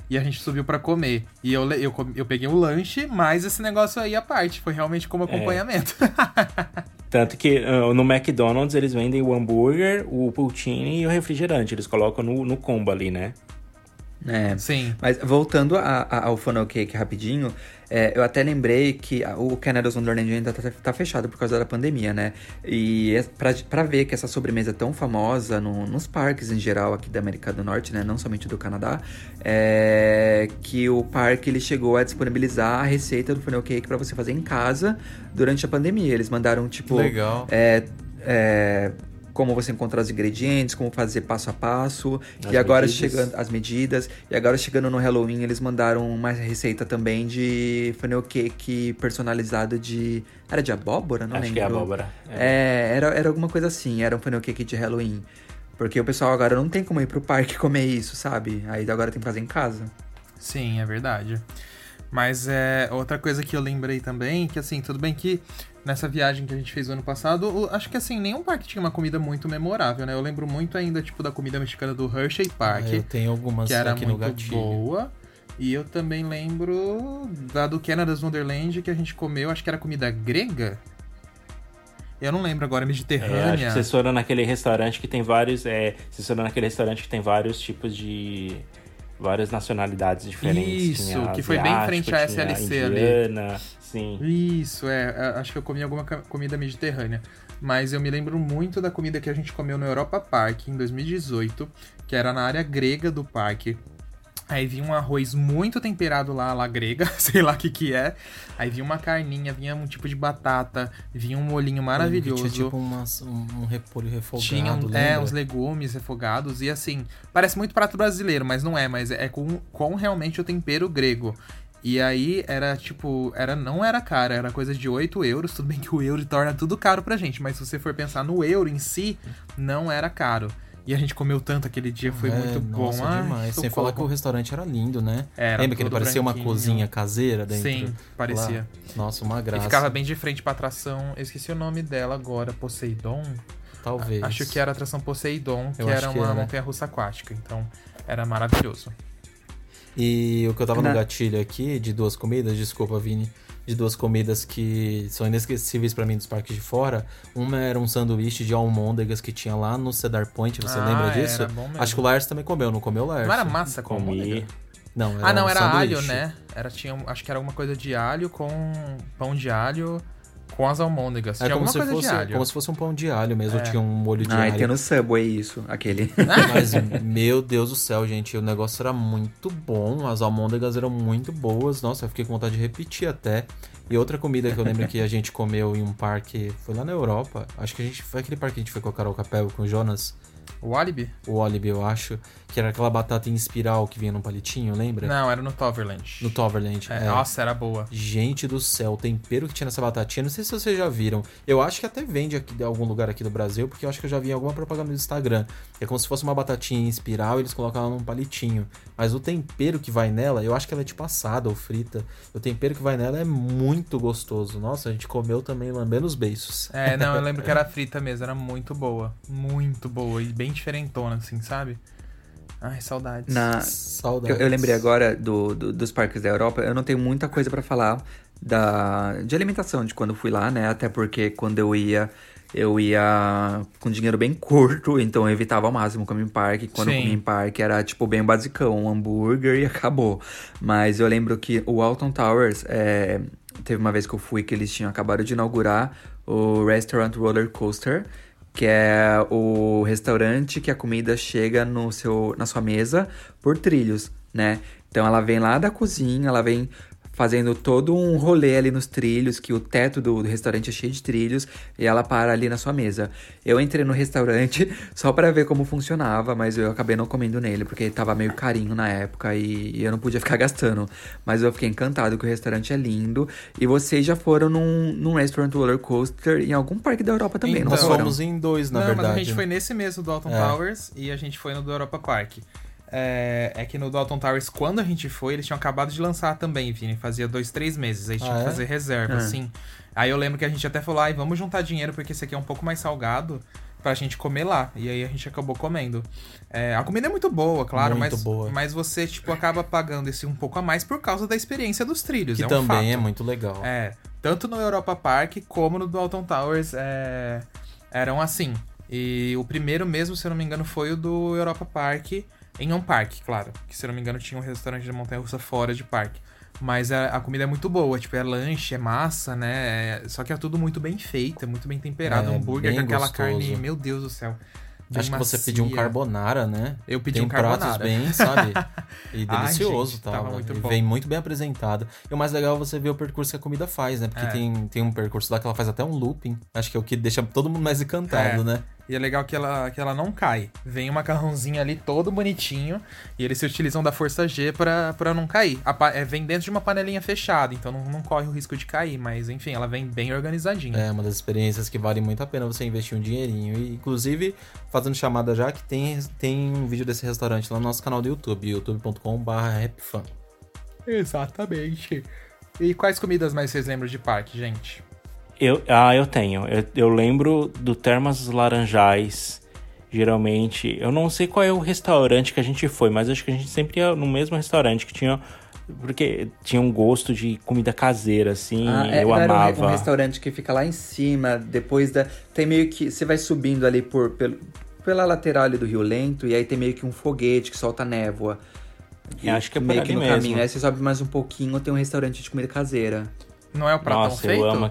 e a gente subiu pra comer. E eu, eu, eu peguei o lanche, mas esse negócio aí à parte, foi realmente como acompanhamento. Tanto que ah, no McDonald's eles vendem o hambúrguer, o poutine e o refrigerante. Eles colocam no, no combo ali, né? É. Sim. Mas voltando a- a- ao funnel cake rapidinho, é, eu até lembrei que o Canada's Wonderland ainda tá, tá fechado por causa da pandemia, né? E é pra, pra ver que essa sobremesa é tão famosa no- nos parques em geral aqui da América do Norte, né? Não somente do Canadá, é que o parque ele chegou a disponibilizar a receita do funnel cake pra você fazer em casa durante a pandemia. Eles mandaram, tipo... Legal. É, é, como você encontrar os ingredientes, como fazer passo a passo. As e agora medidas. chegando as medidas. E agora chegando no Halloween, eles mandaram uma receita também de funnel cake personalizado de. Era de abóbora? Não Acho lembro. que é abóbora. É, era, era alguma coisa assim, era um funnel cake de Halloween. Porque o pessoal agora não tem como ir pro parque comer isso, sabe? Aí agora tem que fazer em casa. Sim, é verdade. Mas é outra coisa que eu lembrei também, que assim, tudo bem que nessa viagem que a gente fez o ano passado, acho que assim, nenhum parque tinha uma comida muito memorável, né? Eu lembro muito ainda, tipo, da comida mexicana do Hershey Park, Ah, eu tenho algumas que era aqui no muito gatilho. boa. E eu também lembro da do Canada's Wonderland que a gente comeu, acho que era comida grega. Eu não lembro agora, É, acho mediterrânea. que vocês foram naquele restaurante que tem vários. É, vocês foram naquele restaurante que tem vários tipos de. Várias nacionalidades diferentes. Isso, que foi bem em frente à SLC ali. indiana, Sim. Isso, é. é, Acho que eu comi alguma comida mediterrânea. Mas eu me lembro muito da comida que a gente comeu no Europa Park em 2018, que era na área grega do parque. Aí vinha um arroz muito temperado lá, lá grega, sei lá o que que é. Aí vinha uma carninha, vinha um tipo de batata, vinha um molhinho maravilhoso. Tinha tipo umas- um, um repolho refogado, Tinha um- é, uns legumes refogados e assim, parece muito prato brasileiro, mas não é, mas é com, com realmente o tempero grego. E aí era tipo, era não era caro, era coisa de 8 euros. Tudo bem que o euro torna tudo caro pra gente, mas se você for pensar no euro em si, não era caro. E a gente comeu tanto aquele dia, foi É, muito nossa, bom. Ai, demais. Sem falar que o restaurante era lindo, né? Era Lembra que ele parecia uma branquinho. cozinha caseira dentro? Sim, parecia. Lá? Nossa, uma E graça. ficava bem de frente pra atração. Eu esqueci o nome dela agora, Poseidon. Talvez. Acho que era a atração Poseidon, que Eu acho era que uma era. montanha russa aquática. Então, era maravilhoso. E o que eu tava no gatilho aqui, de duas comidas, desculpa, Vini, de duas comidas que são inesquecíveis pra mim dos parques de fora. Uma era um sanduíche de almôndegas que tinha lá no Cedar Point, você Ah, lembra disso? era bom mesmo. Acho que o Lars também comeu, não comeu, Lars? Não era massa com Comi. almôndega? Não, era Ah, não, um era sanduíche. alho, né? Era, tinha, um- acho que era alguma coisa de alho com pão de alho com as almôndegas. É Tinha como alguma se, coisa fosse, de alho. como se fosse um pão de alho mesmo, É. tinha um molho de Ah, e alho. tem no Subway isso, aquele. Mas, meu Deus do céu, gente, o negócio era muito bom, as almôndegas eram muito boas. Nossa, eu fiquei com vontade de repetir até. E outra comida que eu lembro que a gente comeu em um parque, foi lá na Europa. Acho que a gente foi aquele parque que a gente foi com a Carol Capel com o Jonas, O Alibi? o Olive, eu acho, que era aquela batata em espiral que vinha num palitinho, lembra? Não, era no Toverland. No Toverland. É, é. Nossa, era boa. Gente do céu, o tempero que tinha nessa batatinha, não sei se vocês já viram. Eu acho que até vende aqui em algum lugar aqui do Brasil, porque eu acho que eu já vi em alguma propaganda no Instagram. É como se fosse uma batatinha em espiral e eles colocam ela num palitinho. Mas o tempero que vai nela, eu acho que ela é tipo assada ou frita. O tempero que vai nela é muito gostoso. Nossa, a gente comeu também lambendo os beiços. É, não, eu lembro que era frita mesmo, era muito boa. Muito boa e bem diferentona, assim, sabe? Ai, saudades. Na, Saudades. Eu, eu lembrei agora do, do- dos parques da Europa. Eu não tenho muita coisa pra falar da, de alimentação de quando eu fui lá, né? Até porque quando eu ia, eu ia com dinheiro bem curto, então eu evitava ao máximo comer em parque. Quando eu Sim. comia em parque era tipo bem basicão, um hambúrguer e acabou. Mas eu lembro que o Alton Towers, é, teve uma vez que eu fui que eles tinham acabado de inaugurar o Restaurant Roller Coaster que é o restaurante que a comida chega no seu, na sua mesa por trilhos, né? Então ela vem lá da cozinha, ela vem fazendo todo um rolê ali nos trilhos, que o teto do, do restaurante é cheio de trilhos, e ela para ali na sua mesa. Eu entrei no restaurante só para ver como funcionava, mas eu acabei não comendo nele, porque tava meio carinho na época e, e eu não podia ficar gastando. Mas eu fiquei encantado que o restaurante é lindo. E vocês já foram num, num restaurant roller coaster em algum parque da Europa também, Então, não Nós foram? fomos em dois, na não, verdade. mas a gente foi nesse mesmo do Alton É. Towers e a gente foi no do Europa Park. É, é que no Dalton Towers, quando a gente foi, eles tinham acabado de lançar também, Vini. Fazia dois, três meses. Aí tinha Ah, que é? fazer reserva, Ah. assim. Aí eu lembro que a gente até falou, ai, vamos juntar dinheiro, porque esse aqui é um pouco mais salgado pra gente comer lá. E aí a gente acabou comendo. É, a comida é muito boa, claro, Muito mas, boa. mas você, tipo, acaba pagando esse um pouco a mais por causa da experiência dos trilhos. Que é um também fato. é muito legal. É, tanto no Europa Park como no Dalton Towers é, eram assim. E o primeiro mesmo, se eu não me engano, foi o do Europa Park, em um parque, claro. Que se eu não me engano tinha um restaurante de montanha-russa fora de parque. Mas a, a comida é muito boa, tipo, é lanche, é massa, né? É- só que é tudo muito bem feito, é muito bem temperado. É, hambúrguer com aquela gostoso. carne, meu Deus do céu. Acho que você macia. pediu um carbonara, né? Eu pedi Tem um pratos carbonara. bem, sabe? E Ai, delicioso gente, tal. tava muito E bom. vem muito bem apresentado. E o mais legal é você ver o percurso que a comida faz, né? Porque É. tem, tem um percurso lá que ela faz até um looping. Acho que é o que deixa todo mundo mais encantado, É. né? E é legal que ela, que ela não cai. Vem um macarrãozinho ali todo bonitinho. E eles se utilizam da força G pra não cair. Pa- é, vem dentro de uma panelinha fechada, então não, não corre o risco de cair. Mas enfim, ela vem bem organizadinha. É uma das experiências que vale muito a pena você investir um dinheirinho. E, inclusive, fazendo chamada já, que tem, tem um vídeo desse restaurante lá no nosso canal do YouTube, youtube.com.br. Exatamente. E quais comidas mais vocês lembram de parque, gente? Eu, ah, eu tenho. Eu, eu lembro do Termas Laranjais. Geralmente, eu não sei qual é o restaurante que a gente foi, mas acho que a gente sempre ia no mesmo restaurante que tinha. Porque tinha um gosto de comida caseira, assim. Ah, é, eu não era um- amava. um restaurante que fica lá em cima, depois da. Tem meio que. Você vai subindo ali por, pelo, pela lateral ali do Rio Lento, e aí tem meio que um foguete que solta névoa. Eu acho que é por meio ali que no mesmo. caminho. Aí você sobe mais um pouquinho, tem um restaurante de comida caseira. Não é o pratão Nossa, feito? eu amo.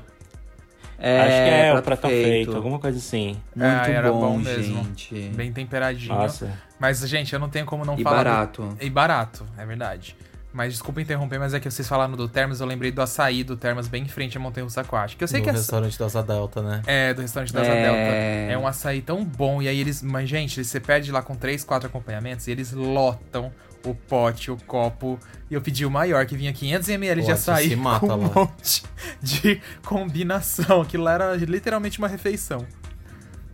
É, acho que é o prato prato feito. alguma coisa assim. Muito Ah, era bom, bom mesmo. gente. Bem temperadinho. Nossa. Mas, gente, eu não tenho como não E falar. do- barato. E barato, é verdade. Mas desculpa interromper, mas é que vocês falaram do Termas, eu lembrei do açaí do Termas bem em frente à Montanha Russa Aquática. Eu sei no que é. restaurante da Asa Delta, né? É, do restaurante da Asa É. Delta. É um açaí tão bom. E aí eles. Mas, gente, você pede lá com três, quatro acompanhamentos e eles lotam o pote, o copo. E eu pedi o maior, que vinha 500ml de açaí mata com um lá. monte de combinação. Aquilo lá era literalmente uma refeição.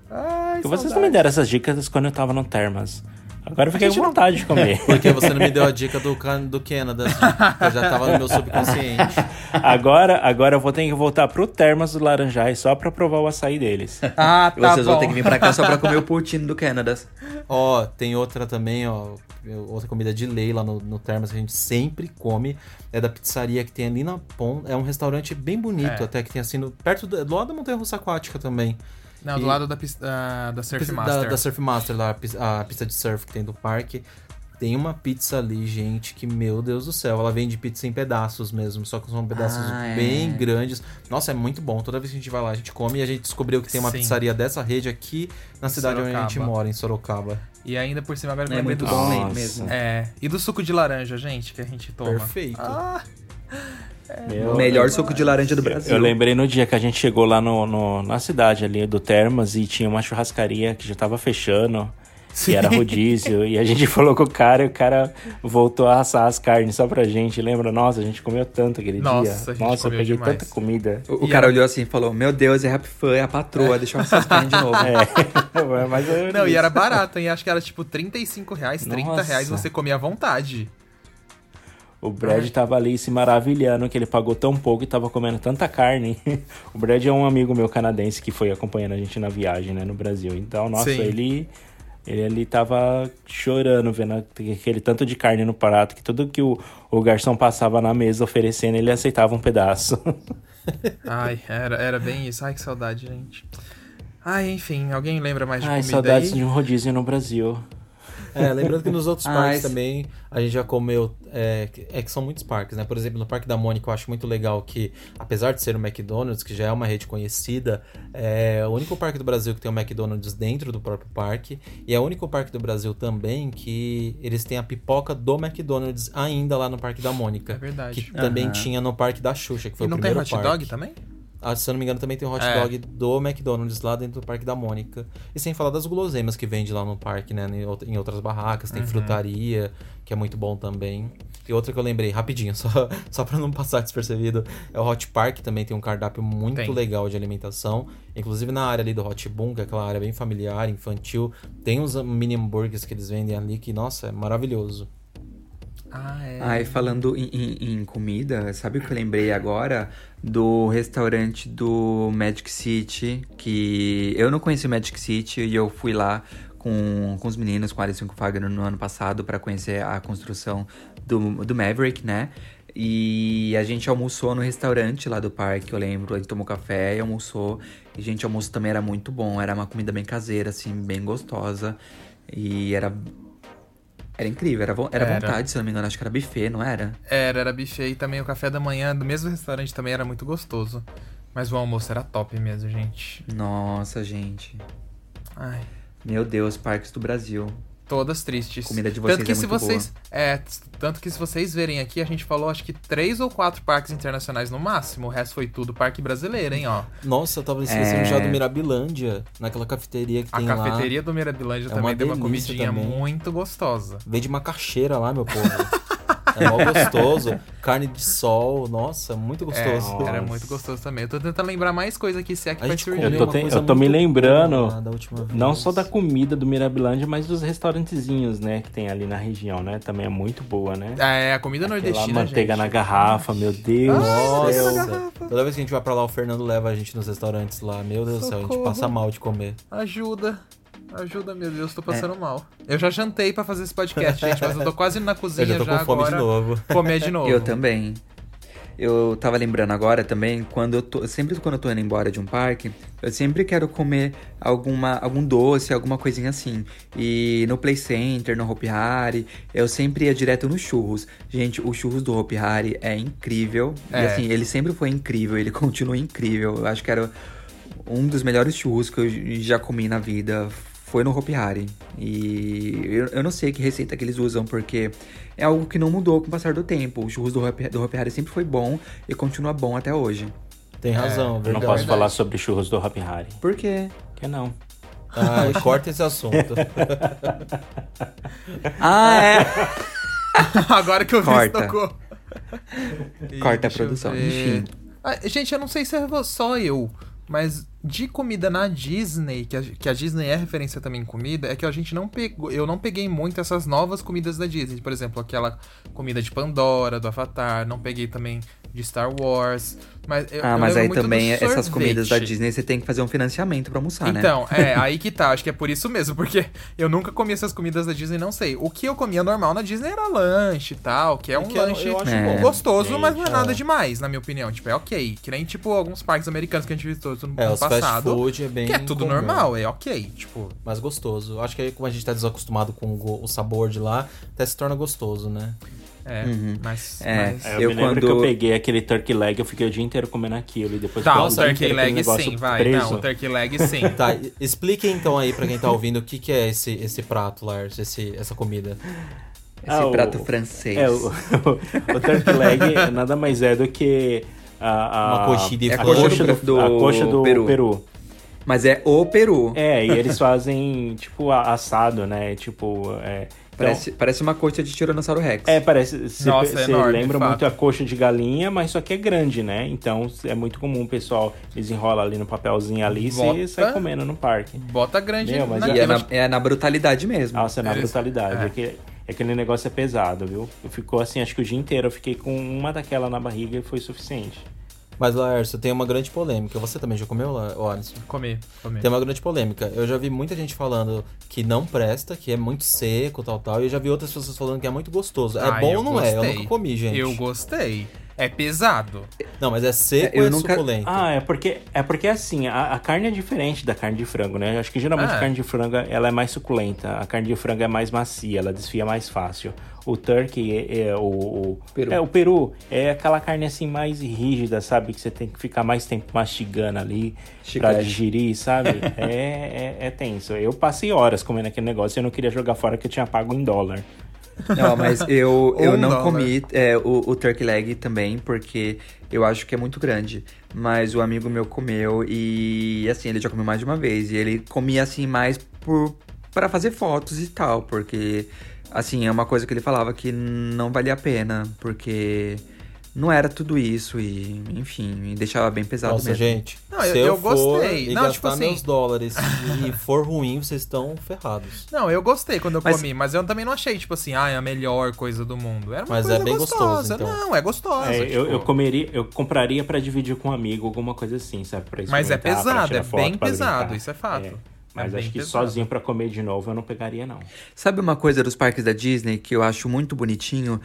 Ai, vocês não me deram essas dicas quando eu tava no Termas. Agora eu fiquei com vontade de comer. Porque você não me deu a dica do, can- do Canada, que eu já tava no meu subconsciente. agora, agora eu vou ter que voltar pro Termas do Laranjais só pra provar o açaí deles. Ah, E tá vocês bom. vão ter que vir pra cá só pra comer o poutine do Canada. Ó, tem outra também, ó. Outra comida de lei lá no, no Termas que a gente sempre come. É da pizzaria que tem ali na ponta. É um restaurante bem bonito, É. até que tem assim, no, perto do, do lado da Montanha Russa Aquática também. Não, do E- lado da, da, da Surf Da- Master. Da, Surf Master lá, a pis- a pista de surf que tem do parque. Tem uma pizza ali, gente, que, meu Deus do céu, ela vende pizza em pedaços mesmo, só que são pedaços Ah, é. bem grandes. Nossa, é muito bom. Toda vez que a gente vai lá, a gente come e a gente descobriu que tem uma Sim. pizzaria dessa rede aqui na cidade onde a gente Sorocaba. mora, em Sorocaba. E ainda por cima agora É muito do bom Nossa. mesmo. É, e do suco de laranja, gente, que a gente toma. Perfeito. Ah, Meu- O melhor suco de laranja do Brasil. Eu lembrei no dia que a gente chegou lá no, no- na cidade ali do Termas e tinha uma churrascaria que já tava fechando. Que era rodízio. e a gente falou com o cara e o cara voltou a assar as carnes só pra gente. Lembra? Nossa, a gente comeu tanto aquele Nossa, a dia. gente Nossa, eu comeu peguei demais. tanta comida. O, o E cara era- olhou assim e falou: Meu Deus, é rap fã, é a patroa, deixa eu assar as carnes de novo. É, mas eu- Não, e era barato, hein? Acho que era tipo 35 reais, 30 Nossa. reais você comia à vontade. O Brad tava ali se maravilhando que ele pagou tão pouco e tava comendo tanta carne. O Brad é um amigo meu canadense que foi acompanhando a gente na viagem, né, no Brasil. Então, nossa, Sim. ele ele ali tava chorando vendo aquele tanto de carne no prato que tudo que o, o garçom passava na mesa oferecendo, ele aceitava um pedaço. Ai, era, era bem isso. Ai, que saudade, gente. Ai, enfim, alguém lembra mais de Ai, comida saudades aí? de um rodízio no Brasil. É, lembrando que nos outros Ah, parques esse- também a gente já comeu. É, que- é que são muitos parques, né? Por exemplo, no Parque da Mônica eu acho muito legal que, apesar de ser o McDonald's, que já é uma rede conhecida, é o único parque do Brasil que tem o McDonald's dentro do próprio parque. E é o único parque do Brasil também que eles têm a pipoca do McDonald's ainda lá no Parque da Mônica. É verdade. Que também Aham. tinha no Parque da Xuxa, que foi E não o tem primeiro hot parque. dog também? Ah, se eu não me engano, também tem o hot É. dog do McDonald's lá dentro do Parque da Mônica. E sem falar das guloseimas que vende lá no parque, né? Em out- em outras barracas. Tem frutaria, que é muito bom também. E outra que eu lembrei, rapidinho, só, só pra não passar despercebido, é o Hot Park, também tem um cardápio muito Tem. legal de alimentação. Inclusive na área ali do Hot Boom, que é aquela área bem familiar, infantil, tem uns mini hambúrgueres que eles vendem ali que, nossa, é maravilhoso. Ah, é. Ai, falando em, em- em comida, sabe o que eu lembrei agora? Do restaurante do Magic City, que eu não conheci o Magic City e eu fui lá com, com os meninos, com a Alison Fagner no ano passado para conhecer a construção do, do Maverick, né? E a gente almoçou no restaurante lá do parque, eu lembro. A gente tomou café e almoçou. E, gente, o almoço também era muito bom. Era uma comida bem caseira, assim, bem gostosa. E era. Era incrível, era, vo- era Era. vontade, se não me engano. Acho que era buffet, não era? Era, era buffet e também o café da manhã do mesmo restaurante também era muito gostoso. Mas o almoço era top mesmo, gente. Nossa, gente. Ai, Meu Deus, parques do Brasil. Todas tristes. Comida de vocês tanto que é se muito vocês, é, t- tanto que se vocês verem aqui, a gente falou acho que três ou quatro parques internacionais no máximo. O resto foi tudo parque brasileiro, hein, ó. Nossa, eu tava esquecendo É. já do Mirabilândia, naquela cafeteria que A tem cafeteria do Mirabilândia É também uma tem uma comidinha também. muito gostosa. lá. Vende macaxeira lá, meu povo. É mó gostoso. Carne de sol, nossa, muito gostoso. É, era muito gostoso também. Eu tô tentando lembrar mais coisa aqui, se é que A vai surgir. Eu tô uma te- coisa eu tô me lembrando, boa lá da última vez. Não só da comida do Mirabilândia, mas dos restaurantezinhos, né? Que tem ali na região, né? Também é muito boa, né? É, a comida Aquela nordestina, manteiga gente. na garrafa, meu Deus do céu. Toda vez que a gente vai pra lá, o Fernando leva a gente nos restaurantes lá. Meu Deus do céu, a gente passa mal de comer. Ajuda. Ajuda, meu Deus, tô É. passando mal. Eu já jantei pra fazer esse podcast, gente, mas eu tô quase indo na Eu cozinha já tô com fome agora. de novo. Comer de novo. Eu também. Eu tava lembrando agora também, quando eu tô. Sempre quando eu tô indo embora de um parque, eu sempre quero comer alguma, algum doce, alguma coisinha assim. E no Play Center, no Hopi Hari, eu sempre ia direto nos churros. Gente, o churros do Hopi Hari é incrível. E É. assim, ele sempre foi incrível, ele continua incrível. Eu acho que era um dos melhores churros que eu já comi na vida. Foi no Hopi Hari. E eu, eu não sei que receita que eles usam, porque é algo que não mudou com o passar do tempo. O churros do Hopi, do Hopi Hari sempre foi bom e continua bom até hoje. Tem razão, Eu não verdade. posso falar sobre churros do Happy Hari. Por quê? Que não. Ai, corta esse assunto. Ah, é! Agora que eu vi Corta. isso tocou. Ih, Corta a produção, enfim. Ah, gente, eu não sei se é só eu, mas de comida na Disney, que a, que a Disney é referência também em comida, é que a gente não pegou. Eu não peguei muito essas novas comidas da Disney. Por exemplo, aquela comida de Pandora, do Avatar. Não peguei também de Star Wars. Mas eu, Ah, eu mas aí também essas comidas da. Disney você tem que fazer um financiamento pra almoçar, né? Então, é, aí que tá, acho que é por isso mesmo, porque eu nunca comi essas comidas da Disney, não sei. O que eu comia normal na Disney era lanche e tal, que é um que eu- lanche eu acho bom. gostoso, mas não é Gente, nada é. demais, na minha opinião. Tipo, é ok. Que nem, tipo, alguns parques americanos que a gente visitou no É, ano passado. food é bem que é tudo comum. normal, é ok. Tipo, mais gostoso. Acho que aí, como a gente tá desacostumado com o sabor de lá, até se torna gostoso, né? É, Uhum. mas... É. mas- Eu, Eu me lembro quando- que eu peguei aquele turkey leg, eu fiquei o dia inteiro comendo aquilo e depois Tá, o turkey leg sim, vai. preso. Não, o turkey leg sim. Tá, e- expliquem então aí pra quem tá ouvindo o que, que é esse, esse prato, Lars, esse, essa comida. Esse Ah, o- prato francês. É, o, o turkey leg nada mais é do que a, a, Uma coxinha de É a coxa do, do a coxa do Peru. peru. Mas é o Peru. É, e eles fazem, tipo, assado, né? Tipo, é... então- Parece, parece uma coxa de Tiranossauro Rex. É, parece. Você Nossa, é você enorme, lembra de muito fato. a coxa de galinha, mas só que é grande, né? Então é muito comum o pessoal desenrola ali no papelzinho ali e Bota. você sai comendo no parque. Bota grande Meu, mas E é naquilo. na, é na brutalidade mesmo. Nossa, é na Eles- brutalidade. é. É. que, aquele negócio é pesado, viu? Eu ficou assim, acho que o dia inteiro eu fiquei com uma daquela na barriga e foi suficiente. Mas, Lars, tem uma grande polêmica. Você também já comeu, La- ô, Alisson? Comer, comer. Tem uma grande polêmica. Eu já vi muita gente falando que não presta, que é muito seco, tal, tal. E eu já vi outras pessoas falando que é muito gostoso. É Ah, bom ou não é? Eu gostei. nunca comi, gente. Eu gostei. É pesado. Não, mas é seco É, eu ou é nunca- suculento? Ah, é porque é porque assim, a, a carne é diferente da carne de frango, né? Acho que geralmente Ah. a carne de frango ela é mais suculenta, a carne de frango é mais macia, ela desfia mais fácil. O turkey é, é o, o Peru. é o peru é aquela carne assim mais rígida, sabe? Que você tem que ficar mais tempo mastigando ali pra Chiclete. digerir, sabe? é, é, é tenso. Eu passei horas comendo aquele negócio e eu não queria jogar fora que eu tinha pago em dólar. Não, mas eu, eu Um não dólar. comi é, o, o turkey leg também, porque eu acho que é muito grande. Mas o amigo meu comeu e, assim, ele já comeu mais de uma vez. E ele comia, assim, mais por para fazer fotos e tal, porque, assim, é uma coisa que ele falava que não valia a pena, porque não era tudo isso e, enfim, me deixava bem pesado Nossa, mesmo. gente. Não, se eu- eu, eu for gostei. e Não, gastar tipo assim- meus dólares e for ruim, vocês estão ferrados. Não, eu gostei quando eu Mas- comi, mas eu também não achei, tipo assim, ah, é a melhor coisa do mundo. Era uma Mas coisa é bem gostoso, gostosa. então. Não, é gostosa. É, eu, tipo. eu comeria, eu compraria pra dividir com um amigo, alguma coisa assim, sabe? Pra Mas é pesado, é foto, bem pesado, brincar. isso é fato. É, É Mas bem acho que pesado. sozinho pra comer de novo eu não pegaria, não. Sabe uma coisa dos parques da Disney que eu acho muito bonitinho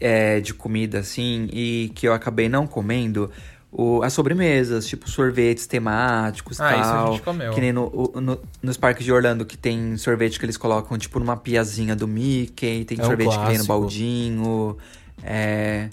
é, de comida assim e que eu acabei não comendo? O, as sobremesas, tipo sorvetes temáticos e Ah, tal. isso a gente comeu. Que nem no, o- no- nos parques de Orlando que tem sorvete que eles colocam tipo numa piazinha do Mickey, tem É um sorvete que vem no baldinho. É.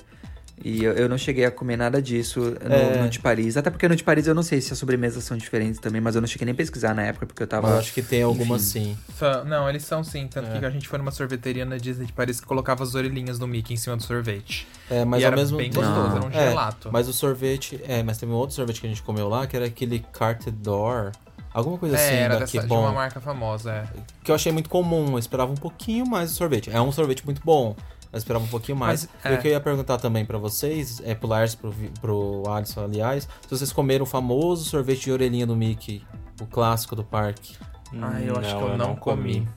E eu, eu não cheguei a comer nada disso no, É. no de Paris. Até porque no de Paris eu não sei se as sobremesas são diferentes também, mas eu não cheguei nem a pesquisar na época, porque eu tava. Eu acho que tem alguma enfim. sim. Só- Não, eles são sim. Tanto É. que a gente foi numa sorveteria na Disney de Paris que colocava as orelhinhas do Mickey em cima do sorvete. É, mas e ao era mesmo bem gostoso, era um É, gelato. Mas o sorvete. É, mas teve um outro sorvete que a gente comeu lá, que era aquele Cartedor. Alguma coisa assim é, era daqui dessa, de bom. uma marca famosa, é. Que eu achei muito comum. Eu esperava um pouquinho mais do sorvete. É um sorvete muito bom. Eu esperava um pouquinho mais. Mas, E é. o que eu ia perguntar também pra vocês, é pro Lars, pro, pro Alisson, aliás, se vocês comeram o famoso sorvete de orelhinha do Mickey, o clássico do parque. Ah, eu acho Não, que eu, eu não não comi. comi.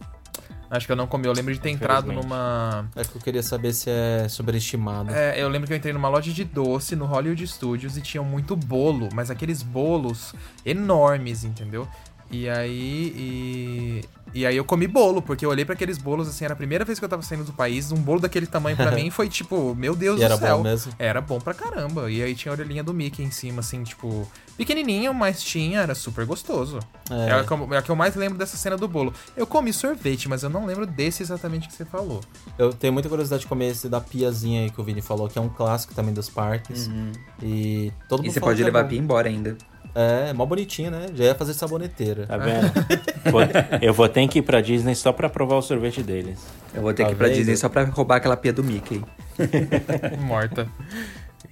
Acho que eu não comi. Eu lembro de ter entrado numa. É que eu queria saber se é sobreestimado. É, eu lembro que eu entrei numa loja de doce no Hollywood Studios e tinha muito bolo, mas aqueles bolos enormes, entendeu? E aí. E, e aí eu comi bolo, porque eu olhei pra aqueles bolos, assim, era a primeira vez que eu tava saindo do país, um bolo daquele tamanho pra mim foi tipo, meu Deus E do era céu. bom mesmo? Era bom pra caramba. E aí tinha a orelhinha do Mickey em cima, assim, tipo, pequenininho, mas tinha, era super gostoso. É, É. a que eu, é a que eu mais lembro dessa cena do bolo. Eu comi sorvete, mas eu não lembro desse exatamente que você falou. Eu tenho muita curiosidade de comer esse da piazinha aí que o Vini falou, que é um clássico também dos parques. E todo mundo E você pode é levar a pia embora ainda. É, mó bonitinho, né? Já ia fazer saboneteira. Tá vendo? Vou- eu vou ter que ir pra Disney só pra provar o sorvete deles. Eu vou ter Tá que ir pra vendo? Disney só pra roubar aquela pia do Mickey. Morta.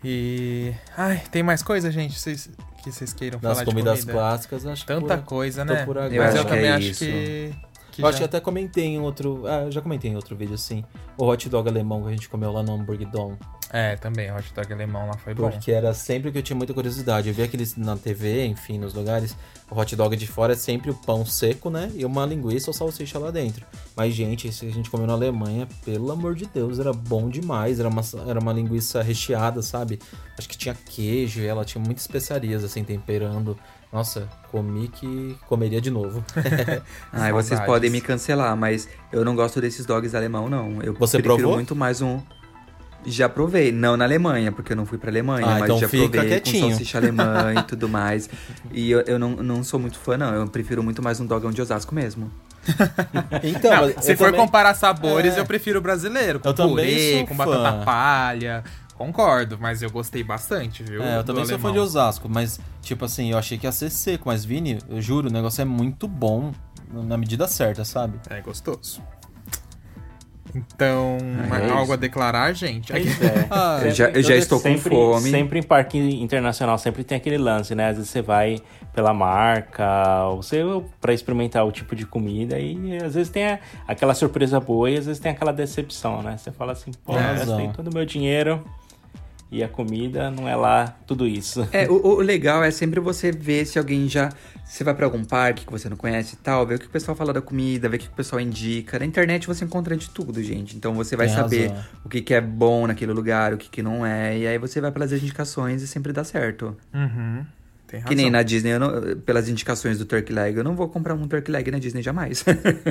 E. Ai, tem mais coisa, gente? Vocês, que vocês queiram Das falar comidas de comida? clássicas, acho que Tanta por- coisa, né? por agora. Eu Mas acho eu que também é acho isso. que. que Eu acho que já- até comentei em outro. Ah, eu já comentei em outro vídeo, assim. O hot dog alemão que a gente comeu lá no Hamburg Dom. É, também, hot dog alemão lá foi bom. Porque era sempre que eu tinha muita curiosidade. Eu via aqueles na TV, enfim, nos lugares. O hot dog de fora é sempre o pão seco, né? E uma linguiça ou salsicha lá dentro. Mas, gente, esse que a gente comeu na Alemanha, pelo amor de Deus, era bom demais. Era uma, era uma linguiça recheada, sabe? Acho que tinha queijo e ela tinha muitas especiarias, assim, temperando. Nossa, comi que comeria de novo. Ah, e vocês podem me cancelar, mas eu não gosto desses dogs alemão, não. Eu Você prefiro provou? muito mais um. Já provei, não na Alemanha, porque eu não fui pra Alemanha, Ah, mas então já fica provei quietinho. com salsicha alemã e tudo mais. E eu, eu não, não sou muito fã, não. Eu prefiro muito mais um dogão de Osasco mesmo. Então, Não, se for também- comparar sabores, É. eu prefiro o brasileiro. Com Eu também purê, sou com fã. batata palha. Concordo, mas eu gostei bastante, viu? É, eu do também sou fã alemão. de Osasco, mas, tipo assim, eu achei que ia ser seco, mas Vini, eu juro, o negócio é muito bom na medida certa, sabe? É gostoso. Então, É algo isso. a declarar, gente? É. Ah, Eu já, eu já estou com sempre, fome. Sempre em parque internacional, sempre tem aquele lance, né? Às vezes você vai pela marca, ou você para experimentar o tipo de comida e às vezes tem a- aquela surpresa boa e às vezes tem aquela decepção, né? Você fala assim, pô, razão. gastei todo o meu dinheiro e a comida não é lá tudo isso. É, o, o legal é sempre você ver se alguém já. Você vai pra algum parque que você não conhece e tal, ver o que o pessoal fala da comida, ver o que o pessoal indica. Na internet você encontra de tudo, gente. Então você vai Tem saber razão. o que, que é bom naquele lugar, o que, que não é. E aí você vai pelas indicações e sempre dá certo. Uhum. Tem razão. Que nem na Disney, eu não- pelas indicações do Turkey Leg, eu não vou comprar um Turkey Leg na Disney jamais.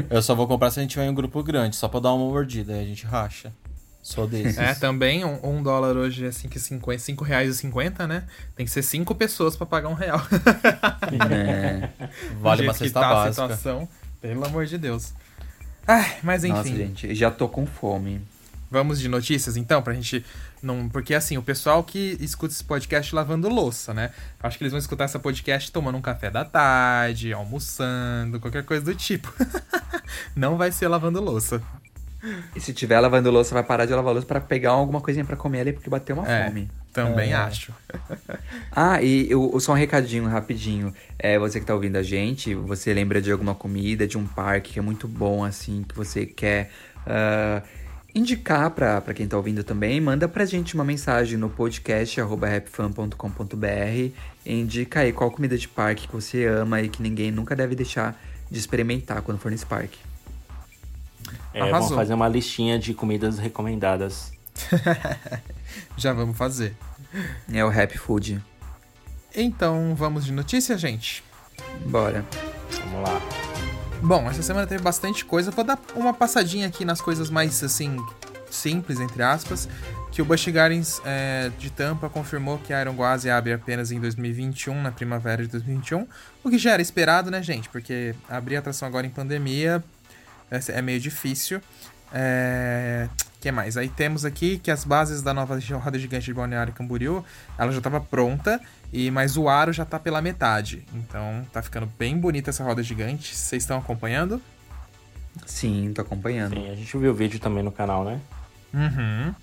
Eu só vou comprar se a gente tiver em um grupo grande, só pra dar uma mordida, aí a gente racha. Sou desses. É, também um, um dólar hoje é 5,50, 5 reais e 50, né? Tem que ser cinco pessoas pra pagar um real. É. Vale uma cesta tá a básica. situação, pelo amor de Deus. Ai, mas enfim. Nossa, gente, já tô com fome. Vamos de notícias então, pra gente não. Porque assim, o pessoal que escuta esse podcast lavando louça, né? Acho que eles vão escutar esse podcast tomando um café da tarde, almoçando, qualquer coisa do tipo. não vai ser lavando louça. E se tiver lavando louça, vai parar de lavar louça pra pegar alguma coisinha pra comer ali, porque bateu uma É. fome. Também É. acho. Ah, e eu, só um recadinho rapidinho. É, você que tá ouvindo a gente, você lembra de alguma comida, de um parque que é muito bom, assim, que você quer ah, indicar pra, pra quem tá ouvindo também, manda pra gente uma mensagem no podcast arroba rapfan.com.br e indica aí qual comida de parque que você ama e que ninguém nunca deve deixar de experimentar quando for nesse parque. É, vamos fazer uma listinha de comidas recomendadas. Já vamos fazer. É o Happy Food. Então, vamos de notícia, gente? Bora. Vamos lá. Bom, essa semana teve bastante coisa. Vou dar uma passadinha aqui nas coisas mais, assim, simples, entre aspas. Que o Busch Gardens é, de Tampa confirmou que a Iron Gwazi abre apenas em 2021, na primavera de 2021. O que já era esperado, né, gente? Porque abrir atração agora em pandemia é, meio difícil. É... que mais? Aí temos aqui que as bases da nova roda gigante de Balneário Camboriú, ela já estava pronta, e mas o aro já tá pela metade. Então tá ficando bem bonita essa roda gigante. Vocês estão acompanhando? Sim, tô acompanhando. Sim, a gente viu o vídeo também no canal, né? Uhum.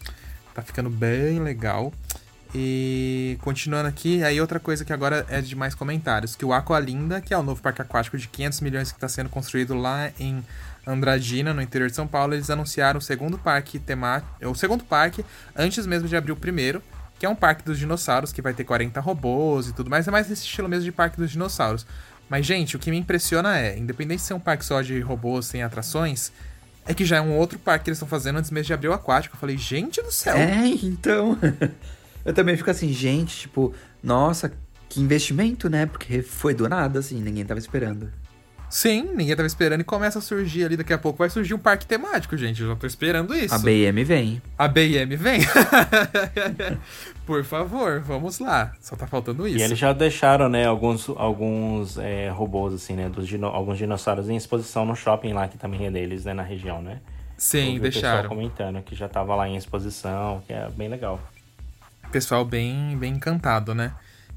Tá ficando bem legal. E continuando aqui, aí outra coisa que agora é de mais comentários, que o Aqualinda, que é o novo parque aquático de 500 milhões que está sendo construído lá em Andradina, no interior de São Paulo, eles anunciaram o segundo parque temático, o segundo parque antes mesmo de abrir o primeiro, que é um parque dos dinossauros, que vai ter 40 robôs e tudo mais, é mais nesse estilo mesmo de parque dos dinossauros. Mas gente, o que me impressiona é, independente de ser um parque só de robôs sem atrações, é que já é um outro parque que eles estão fazendo antes mesmo de abrir o aquático. Eu falei, gente do céu. É, então. Eu também fico assim, gente, tipo, nossa, que investimento, né? Porque foi do nada, assim, ninguém tava esperando. Sim, ninguém tava esperando e começa a surgir ali. Daqui a pouco vai surgir um parque temático, gente. Eu já tô esperando isso. A BM vem. A BM vem. Por favor, vamos lá. Só tá faltando isso. E eles já deixaram, né, alguns, alguns é, robôs, assim, né, dos dino- alguns dinossauros em exposição no shopping lá, que também é deles, né, na região, né? Sim, vi o pessoal deixaram. comentando que já tava lá em exposição, que é bem legal. pessoal bem, bem encantado, né?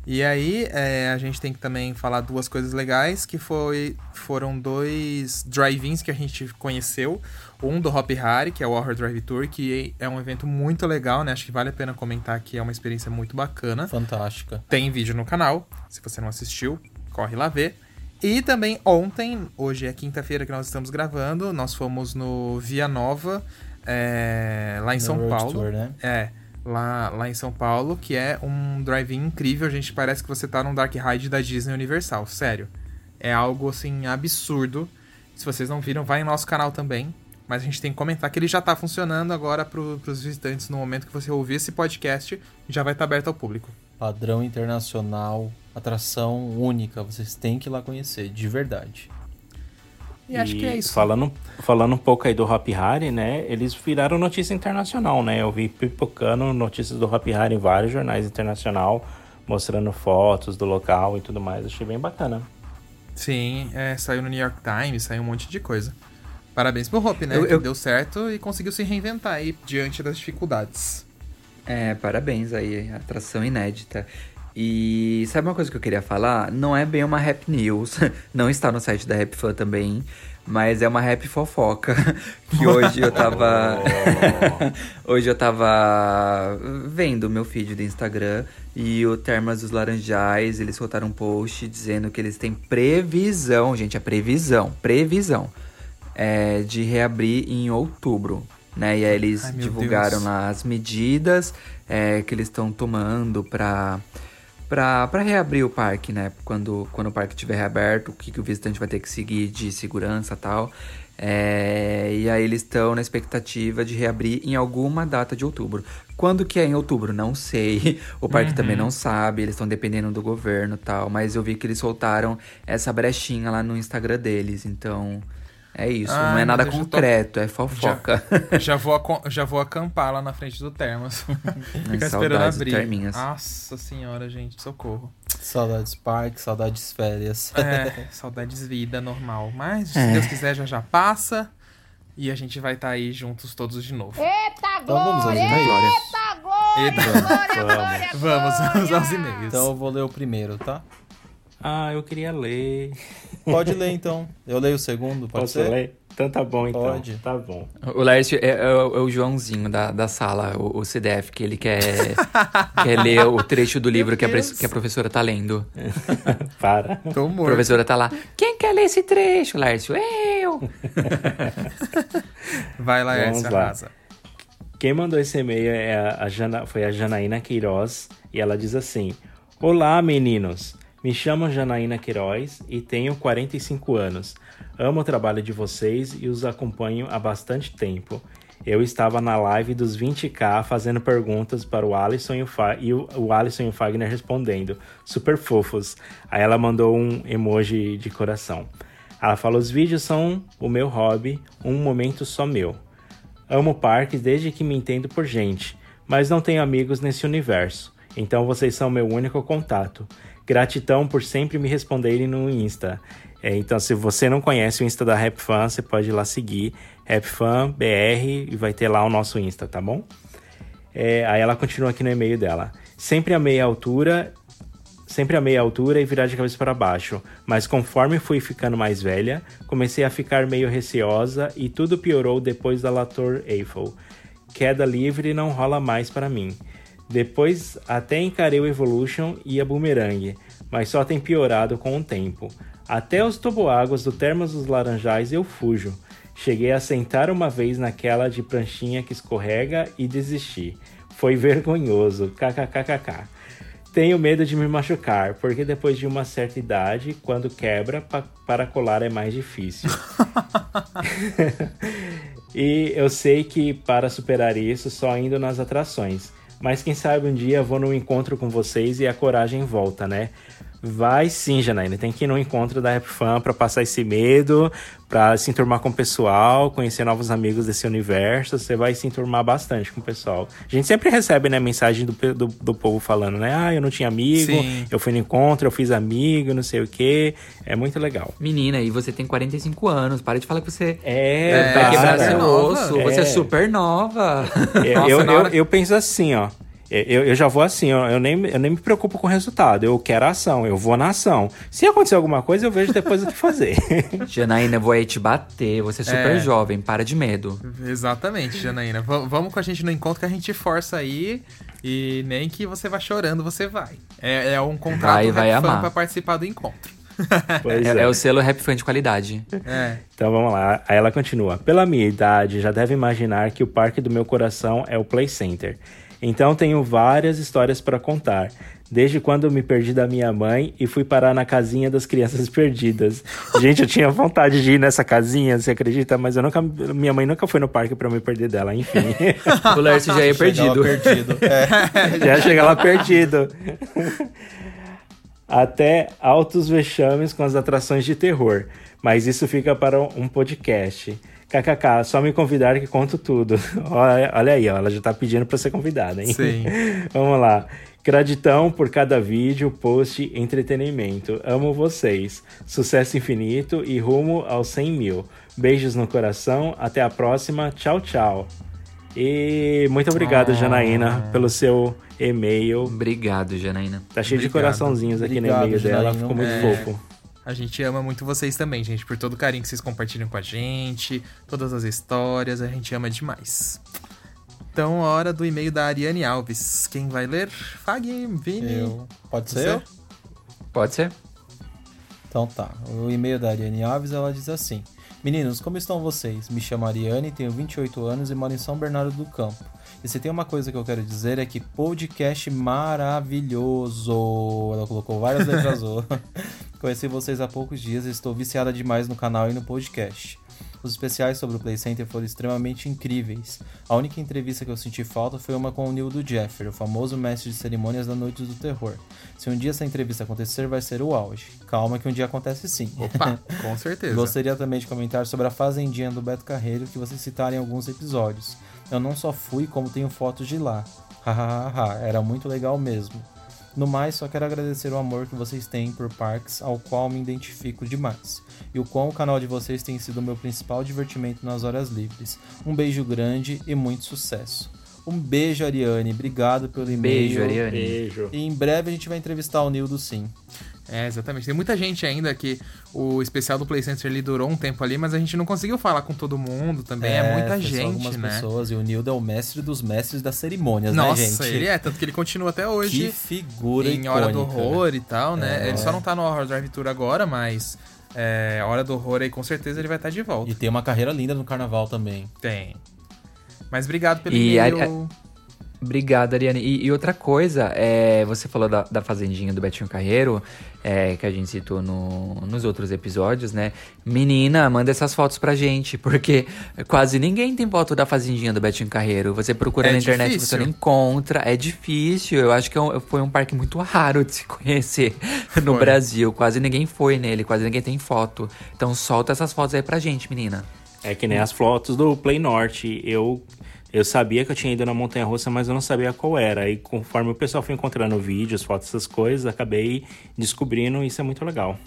E aí, é, a gente tem que também falar duas coisas legais, que foi, foram dois drive-ins que a gente conheceu. Um do Hop Harry, que é o Horror Drive Tour, que é um evento muito legal, né? Acho que vale a pena comentar que é uma experiência muito bacana. Fantástica. Tem vídeo no canal, se você não assistiu, corre lá ver. E também ontem, hoje é quinta-feira que nós estamos gravando, nós fomos no Via Nova, é, lá em No São Road Paulo. Tour, né? É, lá, lá em São Paulo, que é um drive-in incrível. Gente, parece que você tá num Dark Ride da Disney Universal, sério. É algo, assim, absurdo. Se vocês não viram, vai em nosso canal também. Mas a gente tem que comentar que ele já tá funcionando agora pro, pros visitantes. No momento que você ouvir esse podcast, já vai estar aberto ao público. Padrão internacional, atração única. Vocês têm que ir lá conhecer, de verdade. E, acho que é isso. Falando, falando um pouco aí do Hop Harry, né? Eles viraram notícia internacional, né? Eu vi pipocando notícias do Hop Harry em vários jornais internacional, mostrando fotos do local e tudo mais. Achei bem bacana. Sim, é, saiu no New York Times, saiu um monte de coisa. Parabéns pro Hope, né? Eu- que eu- deu certo e conseguiu se reinventar aí diante das dificuldades. É, parabéns aí, atração inédita. E sabe uma coisa que eu queria falar? Não é bem uma rap news, não está no site da Rap Fan também, mas é uma rap fofoca. Que hoje eu tava. hoje eu tava vendo o meu feed do Instagram e o Termas dos Laranjais, eles soltaram um post dizendo que eles têm previsão, gente, é previsão, previsão, é, de reabrir em outubro. Né? E aí eles Ai, divulgaram Deus. lá as medidas é, que eles estão tomando pra, pra, pra reabrir o parque, né? Quando, quando o parque estiver reaberto, o que, que o visitante vai ter que seguir de segurança e tal. É, e aí eles estão na expectativa de reabrir em alguma data de outubro. Quando que é em outubro? Não sei. O parque também não sabe, eles estão dependendo do governo e tal. Mas eu vi que eles soltaram essa brechinha lá no Instagram deles, então... É isso, Ai, não é nada eu tô- concreto, é fofoca. Já vou, acom- já vou acampar lá na frente do Termos. Ficar esperando abrir. Terminhas. Nossa senhora, gente, socorro. Saudades parque, saudades férias. É, saudades vida normal. Mas, se É. Deus quiser, já já passa. E a gente vai estar aí juntos todos de novo. Então vamos aos e-mails? Eita. Vamos. Vamos, vamos aos e-mails. Então eu vou ler o primeiro, tá? Ah, eu queria ler. Pode ler então. Eu leio o segundo, pode Posso ser? ler? Então tá bom, então. Pode. Tá bom. O Lércio é, é o é o Joãozinho da, da sala, o, o CDF, que ele quer, quer ler o trecho do livro que a, que a professora tá lendo. Para. Tô A morto. professora tá lá. Quem quer ler esse trecho, Lércio? Eu! Vai lá, Vamos lá. arrasa. Quem mandou esse e-mail é a, a Jana, foi a Janaína Queiroz e ela diz assim: Olá, meninos. Me chamo Janaína Queiroz e tenho 45 anos. Amo o trabalho de vocês e os acompanho há bastante tempo. Eu estava na live dos 20k fazendo perguntas para o Alisson e o, Fa e o, Alisson e o Fagner respondendo. Super fofos. Aí ela mandou um emoji de coração. Ela falou: os vídeos são o meu hobby, um momento só meu. Amo parques desde que me entendo por gente, mas não tenho amigos nesse universo. Então vocês são meu único contato. Gratidão por sempre me responderem no Insta. É, então, se você não conhece o Insta da Rap Fan, você pode ir lá seguir RapFanBR e vai ter lá o nosso Insta, tá bom? É, aí ela continua aqui no e-mail dela. Sempre amei a altura Sempre a altura e virar de cabeça para baixo, mas conforme fui ficando mais velha, comecei a ficar meio receosa e tudo piorou depois da La Tour Eiffel. Queda livre não rola mais para mim. Depois até encarei o Evolution e a Boomerang, mas só tem piorado com o tempo. Até os toboáguas do Termas dos Laranjais eu fujo. Cheguei a sentar uma vez naquela de pranchinha que escorrega e desisti. Foi vergonhoso, kkkk. Tenho medo de me machucar, porque depois de uma certa idade, quando quebra, pa- para colar é mais difícil. e eu sei que para superar isso, só indo nas atrações. Mas quem sabe um dia vou num encontro com vocês e a coragem volta, né? Vai sim, Janaína. Tem que ir no encontro da Rap Fan pra passar esse medo, pra se enturmar com o pessoal, conhecer novos amigos desse universo. Você vai se enturmar bastante com o pessoal. A gente sempre recebe, né, mensagem do, do, do povo falando, né? Ah, eu não tinha amigo, Sim. eu fui no encontro, eu fiz amigo, não sei o quê. É muito legal. Menina, e você tem 45 anos, para de falar que você É, É, vai cara. quebrar você é seu osso, você é É. super nova. Eu, Nossa, eu, eu- hora- eu penso assim, ó. Eu, eu já vou assim, ó, eu nem, eu nem me preocupo com o resultado. Eu quero a ação, eu vou na ação. Se acontecer alguma coisa, eu vejo depois o que fazer. Janaína, eu vou aí te bater, você é super É. jovem, para de medo. Exatamente, Janaína. V- vamos com a gente no encontro que a gente força aí. E nem que você vá chorando, você vai. É, é um contrato Vai, vai amar. pra participar do encontro. Pois É, é o selo rap fan de qualidade. É. Então vamos lá. Aí ela continua. Pela minha idade, já deve imaginar que o parque do meu coração é o Play Center. Então tenho várias histórias para contar. Desde quando eu me perdi da minha mãe e fui parar na casinha das crianças perdidas. Gente, eu tinha vontade de ir nessa casinha, você acredita? Mas eu nunca, minha mãe nunca foi no parque para me perder dela, enfim. O Lércio já ia perdido. perdido. É. Já chega lá perdido. Até altos vexames com as atrações de terror. Mas isso fica para um podcast. KKK, só me convidar que conto tudo. olha, olha aí, ó, ela já tá pedindo para ser convidada, hein? Sim. Vamos lá. Gratidão por cada vídeo, post, entretenimento. Amo vocês. Sucesso infinito e rumo aos 100 mil. Beijos no coração. Até a próxima. Tchau, tchau. E muito obrigado, Janaína, pelo seu e-mail. Obrigado, Janaína. Tá cheio de Obrigado. coraçãozinhos aqui Obrigado, no e-mail dela. Janaína. Ficou muito É. fofo. A gente ama muito vocês também, gente, por todo o carinho que vocês compartilham com a gente, todas as histórias, a gente ama demais. Então, hora do e-mail da Ariane Alves. Quem vai ler? Fag, Vini. Eu. Pode ser? Pode ser? Então tá. O e-mail da Ariane Alves, ela diz assim: Meninos, como estão vocês? Me chamo Ariane, tenho 28 anos e moro em São Bernardo do Campo. E se tem uma coisa que eu quero dizer é que podcast maravilhoso. Ela colocou várias letras O. Conheci vocês há poucos dias e estou viciada demais no canal e no podcast. Os especiais sobre o Play Center foram extremamente incríveis. A única entrevista que eu senti falta foi uma com o Neil do Jeffrey, o famoso mestre de cerimônias da Noite do Terror. Se um dia essa entrevista acontecer, vai ser o auge. Calma que um dia acontece sim. Opa, com certeza. Gostaria também de comentar sobre a fazendinha do Beto Carreiro que vocês citaram em alguns episódios. Eu não só fui, como tenho fotos de lá. Hahaha, era muito legal mesmo. No mais, só quero agradecer o amor que vocês têm por parques, ao qual me identifico demais. E o quão o canal de vocês tem sido o meu principal divertimento nas horas livres. Um beijo grande e muito sucesso. Um beijo, Ariane. Obrigado pelo e-mail. Beijo, Ariane. Beijo. E em breve a gente vai entrevistar o Nildo, sim. É, exatamente. Tem muita gente ainda que o especial do Play Center ele durou um tempo ali, mas a gente não conseguiu falar com todo mundo também. É, muita foi só gente, algumas né? pessoas. E o Nildo é o mestre dos mestres das cerimônias, Nossa, né, gente? ele é, tanto que ele continua até Que hoje figura em Hora do icônica. Horror e tal, né? É. Ele só não tá no Horror Drive Tour agora, mas é, Hora do Horror aí com certeza ele vai estar de volta. E tem uma carreira linda no carnaval também. Tem. Mas obrigado pelo E e-mail. Obrigado, Ariane. E, e outra coisa, é, você falou da, da fazendinha do Betinho Carreiro, é, que a gente citou no- nos outros episódios, né? Menina, manda essas fotos pra gente, porque quase ninguém tem foto da fazendinha do Betinho Carreiro. Você procura É na internet, difícil. você não encontra. É difícil. Eu acho que é um- foi um parque muito raro de se conhecer no Foi. Brasil. Quase ninguém foi nele, quase ninguém tem foto. Então solta essas fotos aí pra gente, menina. É que nem as fotos do Play Norte. Eu, eu sabia que eu tinha ido na Montanha Russa, mas eu não sabia qual era. E conforme o pessoal foi encontrando vídeos, fotos, essas coisas, acabei descobrindo e isso é muito legal.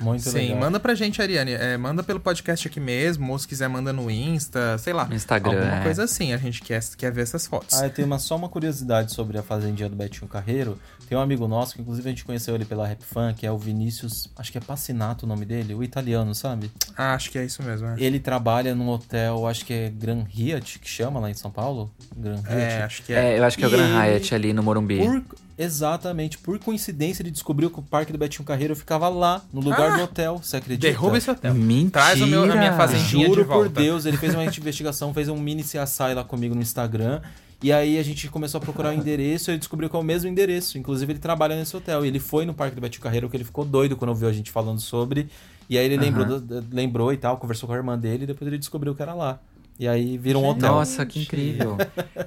Muito Sim, legal. manda pra gente, Ariane. É, manda pelo podcast aqui mesmo, ou se quiser, manda no Insta, sei lá. No Instagram, Alguma é. coisa assim, a gente quer, quer ver essas fotos. Ah, eu tenho uma, só uma curiosidade sobre a fazendinha do Betinho Carreiro. Tem um amigo nosso, que inclusive a gente conheceu ele pela Rap Fan, que é o Vinícius, acho que é Passinato o nome dele, o italiano, sabe? Ah, acho que é isso mesmo. É, Ele trabalha num hotel, acho que é Gran Hyatt, que chama lá em São Paulo. Gran Hyatt. É, acho que é. É, eu acho que é o E Grand ele- Hyatt ali no Morumbi. Por- exatamente, por coincidência ele descobriu que o parque do Betinho Carreiro ficava lá, no lugar Ah! do hotel, você acredita? Derruba esse hotel. Mentira! Traz o meu, a minha fazendinha Juro de volta. por Deus, ele fez uma investigação, fez um mini CSI lá comigo no Instagram. E aí a gente começou a procurar o endereço e ele descobriu que é o mesmo endereço. Inclusive, ele trabalha nesse hotel. E ele foi no Parque do Betinho Carreiro, que ele ficou doido quando ouviu a gente falando sobre. E aí ele lembrou, da- da- lembrou e tal, conversou com a irmã dele e depois ele descobriu que era lá. E aí vira um hotel. Nossa, que incrível.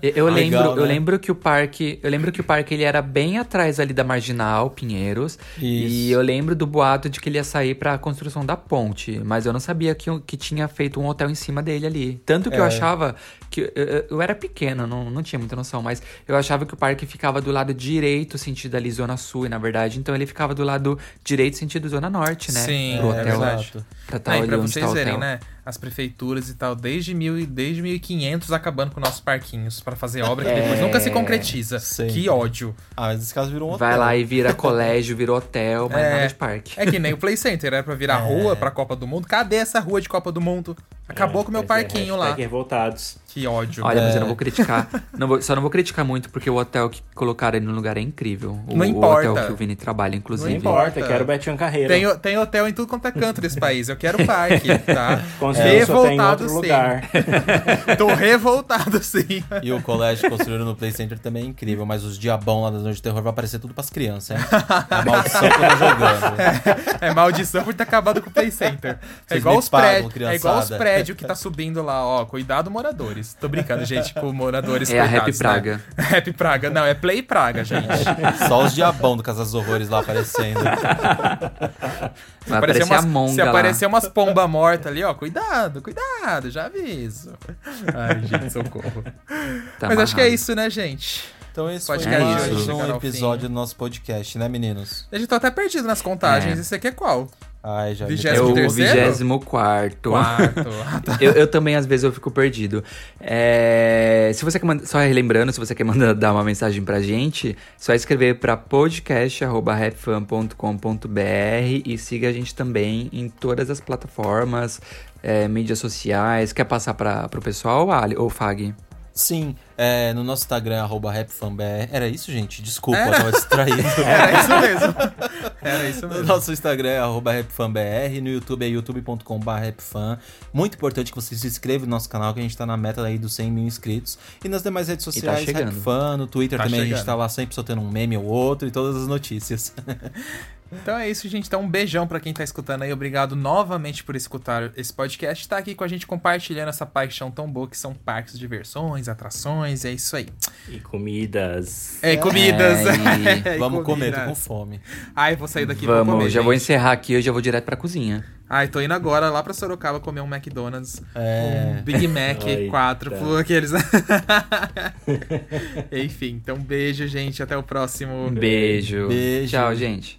Eu, eu Legal, lembro, eu né? lembro que o parque, eu lembro que o parque ele era bem atrás ali da Marginal, Pinheiros, e Isso. eu lembro do boato de que ele ia sair pra construção da ponte, mas eu não sabia que, que tinha feito um hotel em cima dele ali. Tanto que eu É. achava que eu, eu- eu era pequeno, não, não tinha muita noção, mas eu achava que o parque ficava do lado direito, sentido ali zona sul, e na verdade, então ele ficava do lado direito, sentido zona norte, né? Sim, pro é hotel. verdade. Pra tal Não, e ali pra vocês tá verem, hotel. né? As prefeituras e tal, desde, mil, e- desde 1500 acabando com nossos parquinhos pra fazer obra que depois É. nunca se concretiza. Sempre. Que ódio. Ah, mas esse caso virou um hotel. Vai lá e vira colégio, vira hotel, mas É. nada de parque. É que nem o Play Center, era pra virar rua pra Copa do Mundo. Cadê essa rua de Copa do Mundo? Acabou com o meu é, parquinho lá. revoltados. Que ódio. Olha, mas eu É. não vou criticar. não vou- só não vou criticar muito porque o hotel que colocaram ali no lugar é incrível. O, Não O importa. hotel que o Vini trabalha, inclusive. Não importa. Importa, quero Betinho Carreira. Tem, tem hotel em tudo quanto é canto desse país. Eu quero parque, tá? Construiu Revoltado outro sim. lugar. Tô revoltado sim. E o colégio construído no Play Center também é incrível, mas os diabão lá das Noites de Terror vai aparecer tudo pras crianças, hein? É a maldição que eu tô jogando. É maldição por ter acabado com o Play Center. É igual os prédios. É igual os criançada. Prédios que tá subindo lá, ó. Cuidado, moradores. Tô brincando, gente, com moradores É a Rap coitados, Praga. Né? Rap Praga. Não, é Play Praga, gente. Só os diabão do Casa dos Horrores lá aparecendo. Vai Aparecer aparecer a umas, monga se lá. aparecer umas pomba morta ali, ó, cuidado, cuidado, já aviso. Ai, gente, socorro. Tá Mas acho que é isso, né, gente? Então esse Podcast foi de mais hoje, um episódio do nosso podcast, né, meninos? Eu já tô até perdido nas contagens. É. Esse aqui é qual? Ai, já É o que- terceiro? vigésimo quarto. Quarto. Ah, tá. Eu, eu também, às vezes, eu fico perdido. É, se você quer mandar, só relembrando, se você quer mandar dar uma mensagem pra gente, só escrever pra podcast.rapfan.com.br e siga a gente também em todas as plataformas, é, mídias sociais. Quer passar pra, pro pessoal, Ali, ou Fag? Sim, é, no nosso Instagram, arroba rapfanbr. Era isso, gente? Desculpa, Era. eu tava distraído. Era isso mesmo. Era isso No mesmo. nosso Instagram é arroba rapfanbr, no YouTube é youtube.com.br rapfan. Muito importante que você se inscreva no nosso canal, que a gente tá na meta aí dos 100 mil inscritos. E nas demais redes sociais, chegando. rapfan, no Twitter Tá também a gente chegando. tá lá sempre soltando um meme ou outro e todas as notícias. Então é isso, gente. Então um beijão pra quem tá escutando aí. Obrigado novamente por escutar esse podcast. Tá aqui com a gente compartilhando essa paixão tão boa que são parques de diversões, atrações. É isso aí. E comidas. É, comidas. É, É, Vamos comer, tô com comidas. fome. Ai, vou sair daqui pra Vamos, comer, já vou gente. encerrar aqui, eu já vou direto pra cozinha. Ai, tô indo agora lá pra Sorocaba comer um McDonald's. É. Um Big Mac Ai, 4 tá. por aqueles. Enfim, então beijo, gente. Até o próximo. Beijo. Beijo. Tchau, gente.